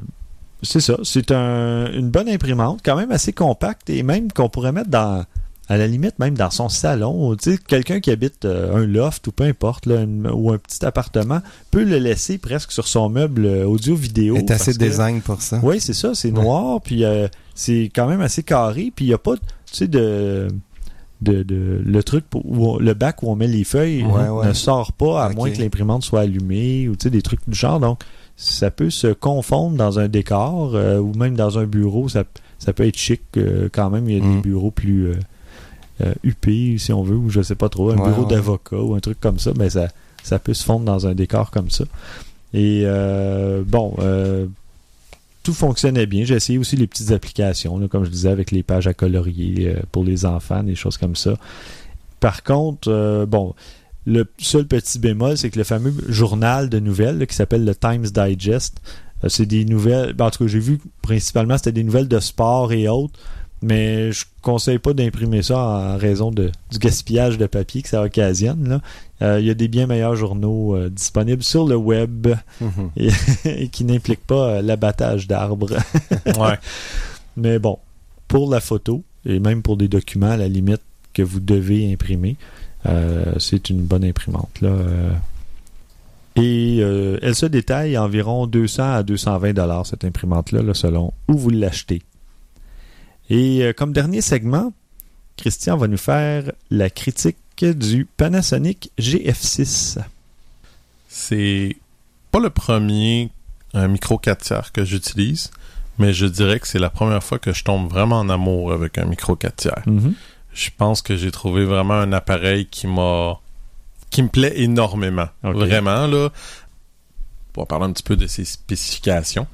[SPEAKER 5] c'est ça. C'est un- une bonne imprimante, quand même assez compacte et même qu'on pourrait mettre dans, à la limite, même dans son salon. Quelqu'un qui habite euh, un loft ou peu importe, là, une- ou un petit appartement, peut le laisser presque sur son meuble euh, audio-vidéo.
[SPEAKER 6] est assez design pour ça.
[SPEAKER 5] Oui, c'est ça. C'est noir, puis euh, c'est quand même assez carré, puis il n'y a pas, tu sais, de... De, de- le truc pour, où on- le bac où on met les feuilles
[SPEAKER 6] Ouais,
[SPEAKER 5] ne
[SPEAKER 6] ouais.
[SPEAKER 5] sort pas à moins que l'imprimante soit allumée ou des trucs du genre donc ça peut se confondre dans un décor euh, ou même dans un bureau ça, ça peut être chic euh, quand même il y a
[SPEAKER 6] Mm.
[SPEAKER 5] des bureaux plus euh, euh, huppés si on veut ou je sais pas trop un
[SPEAKER 6] Ouais,
[SPEAKER 5] bureau
[SPEAKER 6] ouais.
[SPEAKER 5] d'avocat ou un truc comme ça mais ça ça peut se fondre dans un décor comme ça et bon tout fonctionnait bien. J'ai essayé aussi les petites applications, là, comme je disais, avec les pages à colorier pour les enfants, des choses comme ça. Par contre, bon, le seul petit bémol, c'est que le fameux journal de nouvelles là, qui s'appelle le Times Digest, euh, c'est des nouvelles. ben, en tout cas, j'ai vu principalement c'était des nouvelles de sport et autres, mais je conseille pas d'imprimer ça en raison de, du gaspillage de papier que ça occasionne. Euh, Il y a des bien meilleurs journaux euh, disponibles sur le web
[SPEAKER 6] Mhm.
[SPEAKER 5] et qui n'impliquent pas l'abattage d'arbres.
[SPEAKER 3] Ouais.
[SPEAKER 5] Mais bon, pour la photo, et même pour des documents à la limite que vous devez imprimer, c'est une bonne imprimante. Là, euh. Et euh, elle se détaille à environ 200 à 220 dollars cette imprimante-là, là, selon où vous l'achetez. Et euh, comme dernier segment, Christian va nous faire la critique du Panasonic GF6.
[SPEAKER 3] C'est pas le premier micro 4 tiers que j'utilise, mais je dirais que c'est la première fois que je tombe vraiment en amour avec un micro 4 tiers.
[SPEAKER 5] Mhm.
[SPEAKER 3] Je pense que j'ai trouvé vraiment un appareil qui m'a qui me plaît énormément. Vraiment là. On va parler un petit peu de ses spécifications.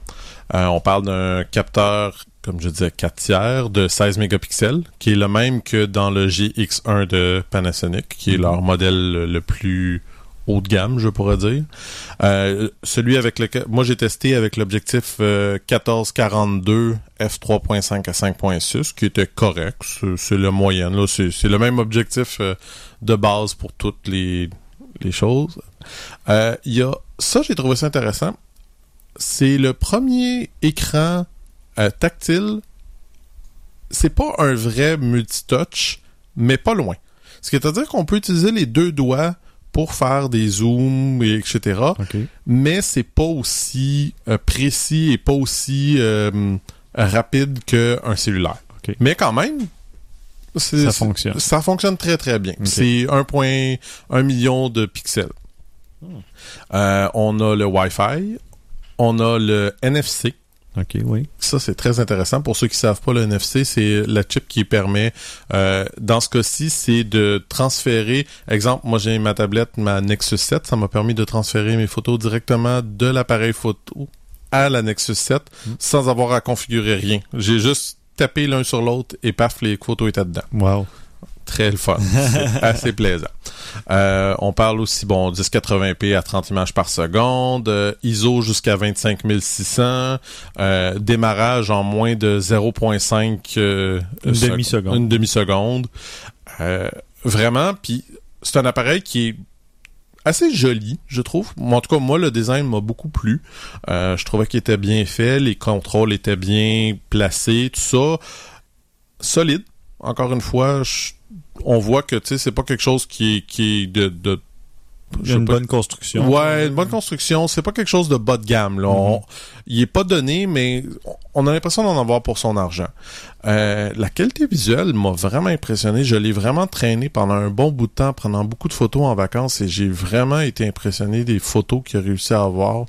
[SPEAKER 3] Euh, on parle d'un capteur, comme je disais, 4 tiers de 16 mégapixels, qui est le même que dans le GX1 de Panasonic, qui est
[SPEAKER 5] Mhm.
[SPEAKER 3] leur modèle le- le plus haut de gamme, je pourrais dire. Euh, celui avec lequel moi j'ai testé avec l'objectif euh, 1442 f3.5 à 5.6 qui était correct, c'est le moyen c'est le même objectif euh, de base pour toutes les choses. Il y a ça j'ai trouvé ça intéressant. C'est le premier écran tactile. C'est pas un vrai multitouch, mais pas loin. Ce qui veut dire qu'on peut utiliser les deux doigts pour faire des zooms, et etc. Mais c'est pas aussi euh, précis et pas aussi euh, rapide qu'un cellulaire. Mais quand même,
[SPEAKER 5] Ça fonctionne.
[SPEAKER 3] Ça fonctionne très très bien.
[SPEAKER 5] Ok.
[SPEAKER 3] C'est 1.1 million de pixels. Euh, on a le Wi-Fi, on a le NFC.
[SPEAKER 5] OK, oui.
[SPEAKER 3] Ça, c'est très intéressant. Pour ceux qui savent pas, le NFC, c'est la chip qui permet, euh, dans ce cas-ci, c'est de transférer, exemple, moi j'ai ma tablette, ma Nexus 7, ça m'a permis de transférer mes photos directement de l'appareil photo à la Nexus 7 sans avoir à configurer rien. J'ai juste tapé l'un sur l'autre et paf, les photos étaient dedans.
[SPEAKER 5] Wow.
[SPEAKER 3] Très le fun. C'est assez plaisant. Euh, on parle aussi, bon, 1080p à 30 images par seconde, euh, ISO jusqu'à 25600, euh, démarrage en moins de 0.5 euh,
[SPEAKER 5] Une
[SPEAKER 3] sec-
[SPEAKER 5] demi-seconde.
[SPEAKER 3] Une demi-seconde. Vraiment, puis c'est un appareil qui est assez joli, je trouve. En tout cas, moi, le design m'a beaucoup plu. Je trouvais qu'il était bien fait, les contrôles étaient bien placés, tout ça. Solide. encore une fois, je- on voit que tu sais, c'est pas quelque chose qui est, qui est de, de
[SPEAKER 5] Il y a
[SPEAKER 3] je
[SPEAKER 5] une bonne construction.
[SPEAKER 3] Ouais, une bonne construction. C'est pas quelque chose de bas de gamme. Là. On- il est pas donné, mais on a l'impression d'en avoir pour son argent. Euh, la qualité visuelle m'a vraiment impressionné. Je l'ai vraiment traîné pendant un bon bout de temps, prenant beaucoup de photos en vacances, et j'ai vraiment été impressionné des photos qu'il a réussi à avoir.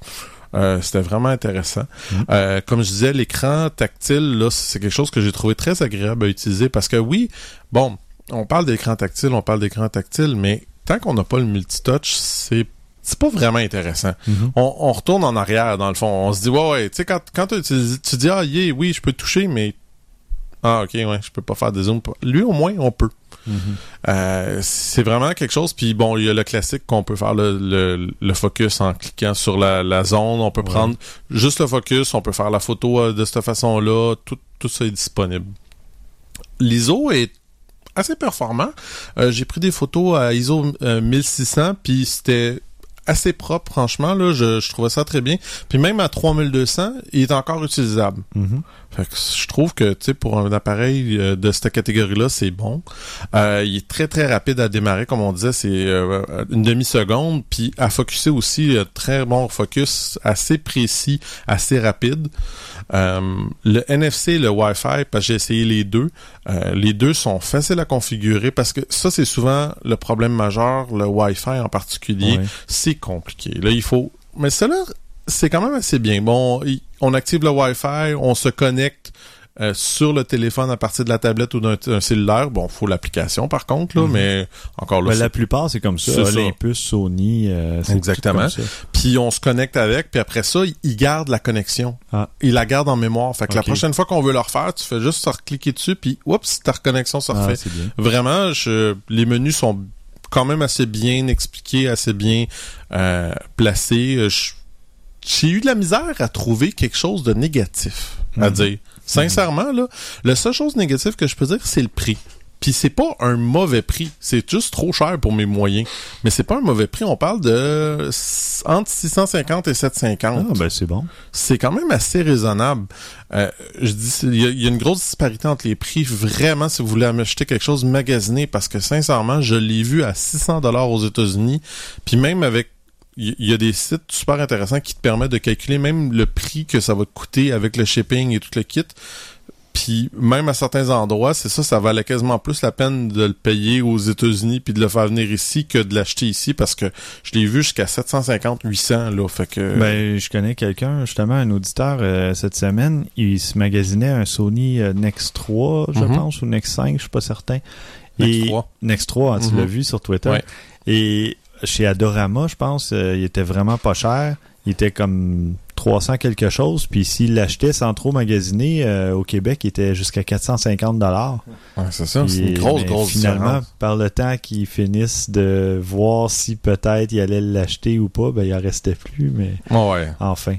[SPEAKER 3] Euh, C'était vraiment intéressant. Euh, comme je disais, l'écran tactile, là, c'est quelque chose que j'ai trouvé très agréable à utiliser parce que oui, bon, on parle d'écran tactile, on parle d'écran tactile, mais tant qu'on n'a pas le multitouch, c'est c'est pas vraiment intéressant.
[SPEAKER 5] Mhm.
[SPEAKER 3] On, on retourne en arrière, dans le fond. On se dit, ouais, ouais, tu sais, quand, quand tu, dis, ah, yeah, oui, je peux toucher, mais. Ah, ok, ouais, je peux pas faire des zooms. Lui, au moins, on peut. Euh, c'est vraiment quelque chose. Puis bon, il y a le classique qu'on peut faire le, le, le focus en cliquant sur la, la zone. On peut prendre juste le focus, on peut faire la photo euh, de cette façon-là. Tout, tout ça est disponible. L'ISO est assez performant. Euh, J'ai pris des photos à ISO euh, 1600, puis c'était assez propre, franchement. Là, je, je trouvais ça très bien. Puis même à 3200, il est encore utilisable.
[SPEAKER 5] Mhm.
[SPEAKER 3] Fait que je trouve que, tu sais, pour un appareil euh, de cette catégorie-là, c'est bon. Euh, il est très, très rapide à démarrer, comme on disait, c'est euh, une demi-seconde. Puis à focuser aussi, euh, très bon focus, assez précis, assez rapide. Euh, le NFC et le Wi-Fi, parce que j'ai essayé les deux, euh, les deux sont faciles à configurer parce que ça, c'est souvent le problème majeur, le Wi-Fi en particulier.
[SPEAKER 5] Ouais.
[SPEAKER 3] C'est compliqué. Là, il faut... Mais cela, c'est quand même assez bien. Bon, on active le Wi-Fi, on se connecte euh, sur le téléphone à partir de la tablette ou d'un cellulaire. Bon, faut l'application par contre, là, mais encore là,
[SPEAKER 5] Ben, la plupart, c'est comme ça.
[SPEAKER 3] C'est ça.
[SPEAKER 5] Olympus, Sony, euh,
[SPEAKER 3] Exactement.
[SPEAKER 5] tout comme ça.
[SPEAKER 3] puis on se connecte avec, puis après ça, il- il garde la connexion.
[SPEAKER 5] Ah.
[SPEAKER 3] Il la garde en mémoire. Fait que la prochaine fois qu'on veut le refaire, tu fais juste cliquer dessus, puis oups, ta reconnexion se
[SPEAKER 5] Ah,
[SPEAKER 3] refait.
[SPEAKER 5] bien.
[SPEAKER 3] Vraiment, je, les menus sont quand même assez bien expliqués, assez bien euh, placés. Je- J'ai eu de la misère à trouver quelque chose de négatif à
[SPEAKER 5] Mhm.
[SPEAKER 3] dire. Sincèrement, là, la seule chose négative que je peux dire, c'est le prix. Puis c'est pas un mauvais prix, c'est juste trop cher pour mes moyens. Mais c'est pas un mauvais prix, on parle de entre 650 et 750
[SPEAKER 5] Ah, ben, c'est bon.
[SPEAKER 3] c'est quand même assez raisonnable. Euh, je dis, c'est- il y, a- il y a une grosse disparité entre les prix. Vraiment, si vous voulez acheter quelque chose magasiné, parce que sincèrement, je l'ai vu à 600 dollars aux États-Unis. Puis même avec, il y, a des sites super intéressants qui te permettent de calculer même le prix que ça va te coûter avec le shipping et tout le kit. Puis même à certains endroits, c'est ça, ça valait quasiment plus la peine de le payer aux États-Unis puis de le faire venir ici que de l'acheter ici parce que je l'ai vu jusqu'à 750, 800 là. Fait que
[SPEAKER 5] Ben, je connais quelqu'un, justement, un auditeur, euh, cette semaine, il se magasinait un Sony euh, Nex 3, je
[SPEAKER 3] Mhm.
[SPEAKER 5] pense, ou Nex 5, je suis pas certain.
[SPEAKER 3] Nex
[SPEAKER 5] Et-
[SPEAKER 3] 3.
[SPEAKER 5] Nex 3, hein, tu
[SPEAKER 3] Mhm.
[SPEAKER 5] l'as vu sur Twitter.
[SPEAKER 3] Ouais.
[SPEAKER 5] Et chez Adorama, je pense, euh, il était vraiment pas cher. Il était comme 300 quelque chose. Puis s'il l'achetait sans trop magasiner, euh, au Québec, il était jusqu'à 450 dollars.
[SPEAKER 3] Ouais, c'est ça, c'est une grosse, grosse
[SPEAKER 5] Finalement,
[SPEAKER 3] différence.
[SPEAKER 5] par le temps qu'ils finissent de voir si peut-être il allait l'acheter ou pas, ben il en restait plus, mais
[SPEAKER 3] ouais.
[SPEAKER 5] enfin.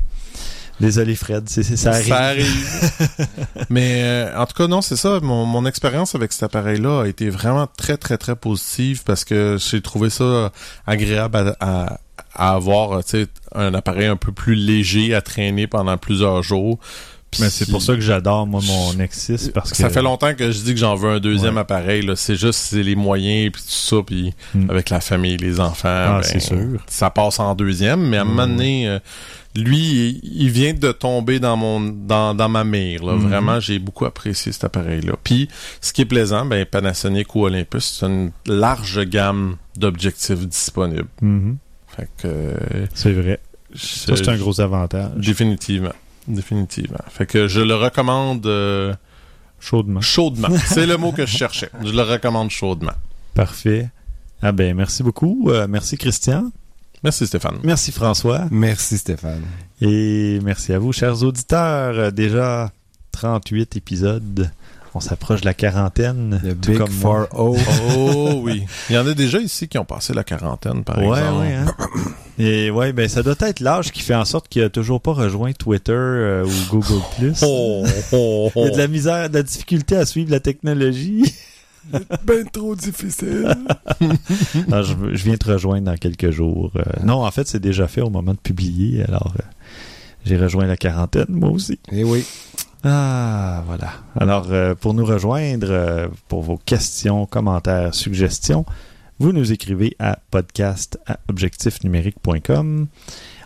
[SPEAKER 5] Désolé Fred, c'est, c'est- ça arrive.
[SPEAKER 3] Ça arrive. Mais euh, en tout cas, non, c'est ça. Mon, mon expérience avec cet appareil-là a été vraiment très, très, très positive parce que j'ai trouvé ça agréable à, à, à avoir euh, tu sais, un appareil un peu plus léger à traîner pendant plusieurs jours.
[SPEAKER 5] Mais c'est pour ça que j'adore moi mon Nexus parce que
[SPEAKER 3] ça fait longtemps que je dis que j'en veux un deuxième appareil. Là. C'est juste c'est les moyens puis tout ça. Puis
[SPEAKER 5] Mm.
[SPEAKER 3] avec la famille, les enfants,
[SPEAKER 5] Ah,
[SPEAKER 3] ben,
[SPEAKER 5] c'est sûr.
[SPEAKER 3] ça passe en deuxième. Mais à un moment
[SPEAKER 5] Mm.
[SPEAKER 3] donné, euh, lui, il- vient de tomber dans mon dans, dans ma mire. Là.
[SPEAKER 5] Mhm.
[SPEAKER 3] Vraiment, j'ai beaucoup apprécié cet appareil-là. Puis ce qui est plaisant, ben Panasonic ou Olympus, c'est une large gamme d'objectifs disponibles.
[SPEAKER 5] Mhm.
[SPEAKER 3] Fait que euh,
[SPEAKER 5] c'est vrai. Ça c'est un gros avantage.
[SPEAKER 3] définitivement. Définitivement. Fait que je le recommande euh,
[SPEAKER 5] Chaudement.
[SPEAKER 3] chaudement. C'est le mot que je cherchais. Je le recommande chaudement.
[SPEAKER 5] Parfait. Ah ben merci beaucoup. Euh, merci Christian.
[SPEAKER 3] Merci Stéphane.
[SPEAKER 5] Merci François.
[SPEAKER 6] Merci Stéphane.
[SPEAKER 5] Et merci à vous, chers auditeurs. Déjà 38 épisodes. On s'approche de la quarantaine.
[SPEAKER 6] Le
[SPEAKER 5] tout
[SPEAKER 6] Big
[SPEAKER 5] comme moi.
[SPEAKER 6] 4-0.
[SPEAKER 3] Oh oui. Il y en a déjà ici qui ont passé la quarantaine, par
[SPEAKER 5] Ouais,
[SPEAKER 3] exemple.
[SPEAKER 5] ouais, hein. Et ouais, ben ça doit être l'âge qui fait en sorte qu'il a toujours pas rejoint Twitter euh, ou Google Plus.
[SPEAKER 3] Oh, oh,
[SPEAKER 5] Il y a
[SPEAKER 3] oh.
[SPEAKER 5] de la misère, de la difficulté à suivre la technologie.
[SPEAKER 6] Ben trop difficile.
[SPEAKER 5] Ah, je, je viens te rejoindre dans quelques jours. Euh, non, en fait, c'est déjà fait au moment de publier. Alors, euh, j'ai rejoint la quarantaine, moi aussi.
[SPEAKER 6] Eh oui.
[SPEAKER 5] Ah, voilà. Alors, euh, pour nous rejoindre, euh, pour vos questions, commentaires, suggestions, vous nous écrivez à podcast à objectifnumérique.com.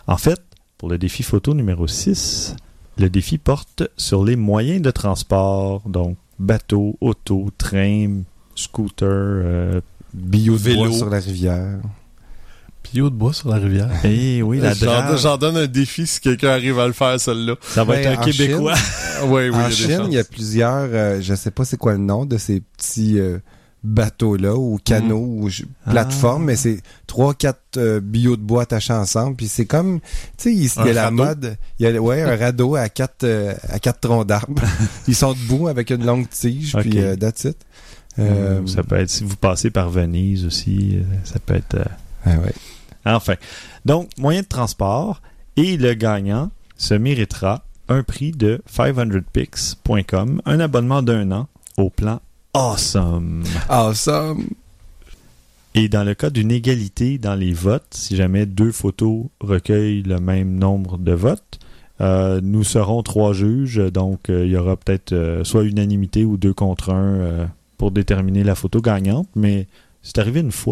[SPEAKER 5] En fait, pour le défi photo numéro 6, le défi porte sur les moyens de transport, donc bateau, auto, train, scooter, euh,
[SPEAKER 6] Bio de
[SPEAKER 3] Vélo.
[SPEAKER 6] bois sur la rivière.
[SPEAKER 3] Pio de bois sur la rivière.
[SPEAKER 5] et oui, la
[SPEAKER 3] J'en donne un défi si quelqu'un arrive à le faire, celle-là.
[SPEAKER 5] ça va
[SPEAKER 6] Ben,
[SPEAKER 5] être un
[SPEAKER 6] en
[SPEAKER 5] Québécois.
[SPEAKER 3] oui, oui,
[SPEAKER 6] en
[SPEAKER 3] il y a des
[SPEAKER 6] Chine, il y a plusieurs, euh, je sais pas c'est quoi le nom de ces petits euh, bateaux-là ou canaux ou je-
[SPEAKER 5] Ah.
[SPEAKER 6] plateformes, mais c'est trois, quatre euh, billots de bois attachés ensemble. Puis c'est comme, tu sais, il, y a
[SPEAKER 3] Un
[SPEAKER 6] la
[SPEAKER 3] radeau?
[SPEAKER 6] mode, il y a ouais un radeau à quatre euh, à quatre troncs d'arbres. Ils sont debout avec une longue tige,
[SPEAKER 5] Ok.
[SPEAKER 6] puis euh, that's it. Euh,
[SPEAKER 5] ça peut être, si vous passez par Venise aussi, euh, ça peut être... euh,
[SPEAKER 6] ah ouais.
[SPEAKER 5] Enfin, donc, moyen de transport et le gagnant se méritera un prix de 500pix.com, un abonnement d'un an au plan Awesome.
[SPEAKER 6] Awesome.
[SPEAKER 5] Et dans le cas d'une égalité dans les votes, si jamais deux photos recueillent le même nombre de votes, euh, nous serons trois juges, donc il y aura peut-être soit unanimité ou deux contre un pour déterminer la photo gagnante, mais c'est arrivé une fois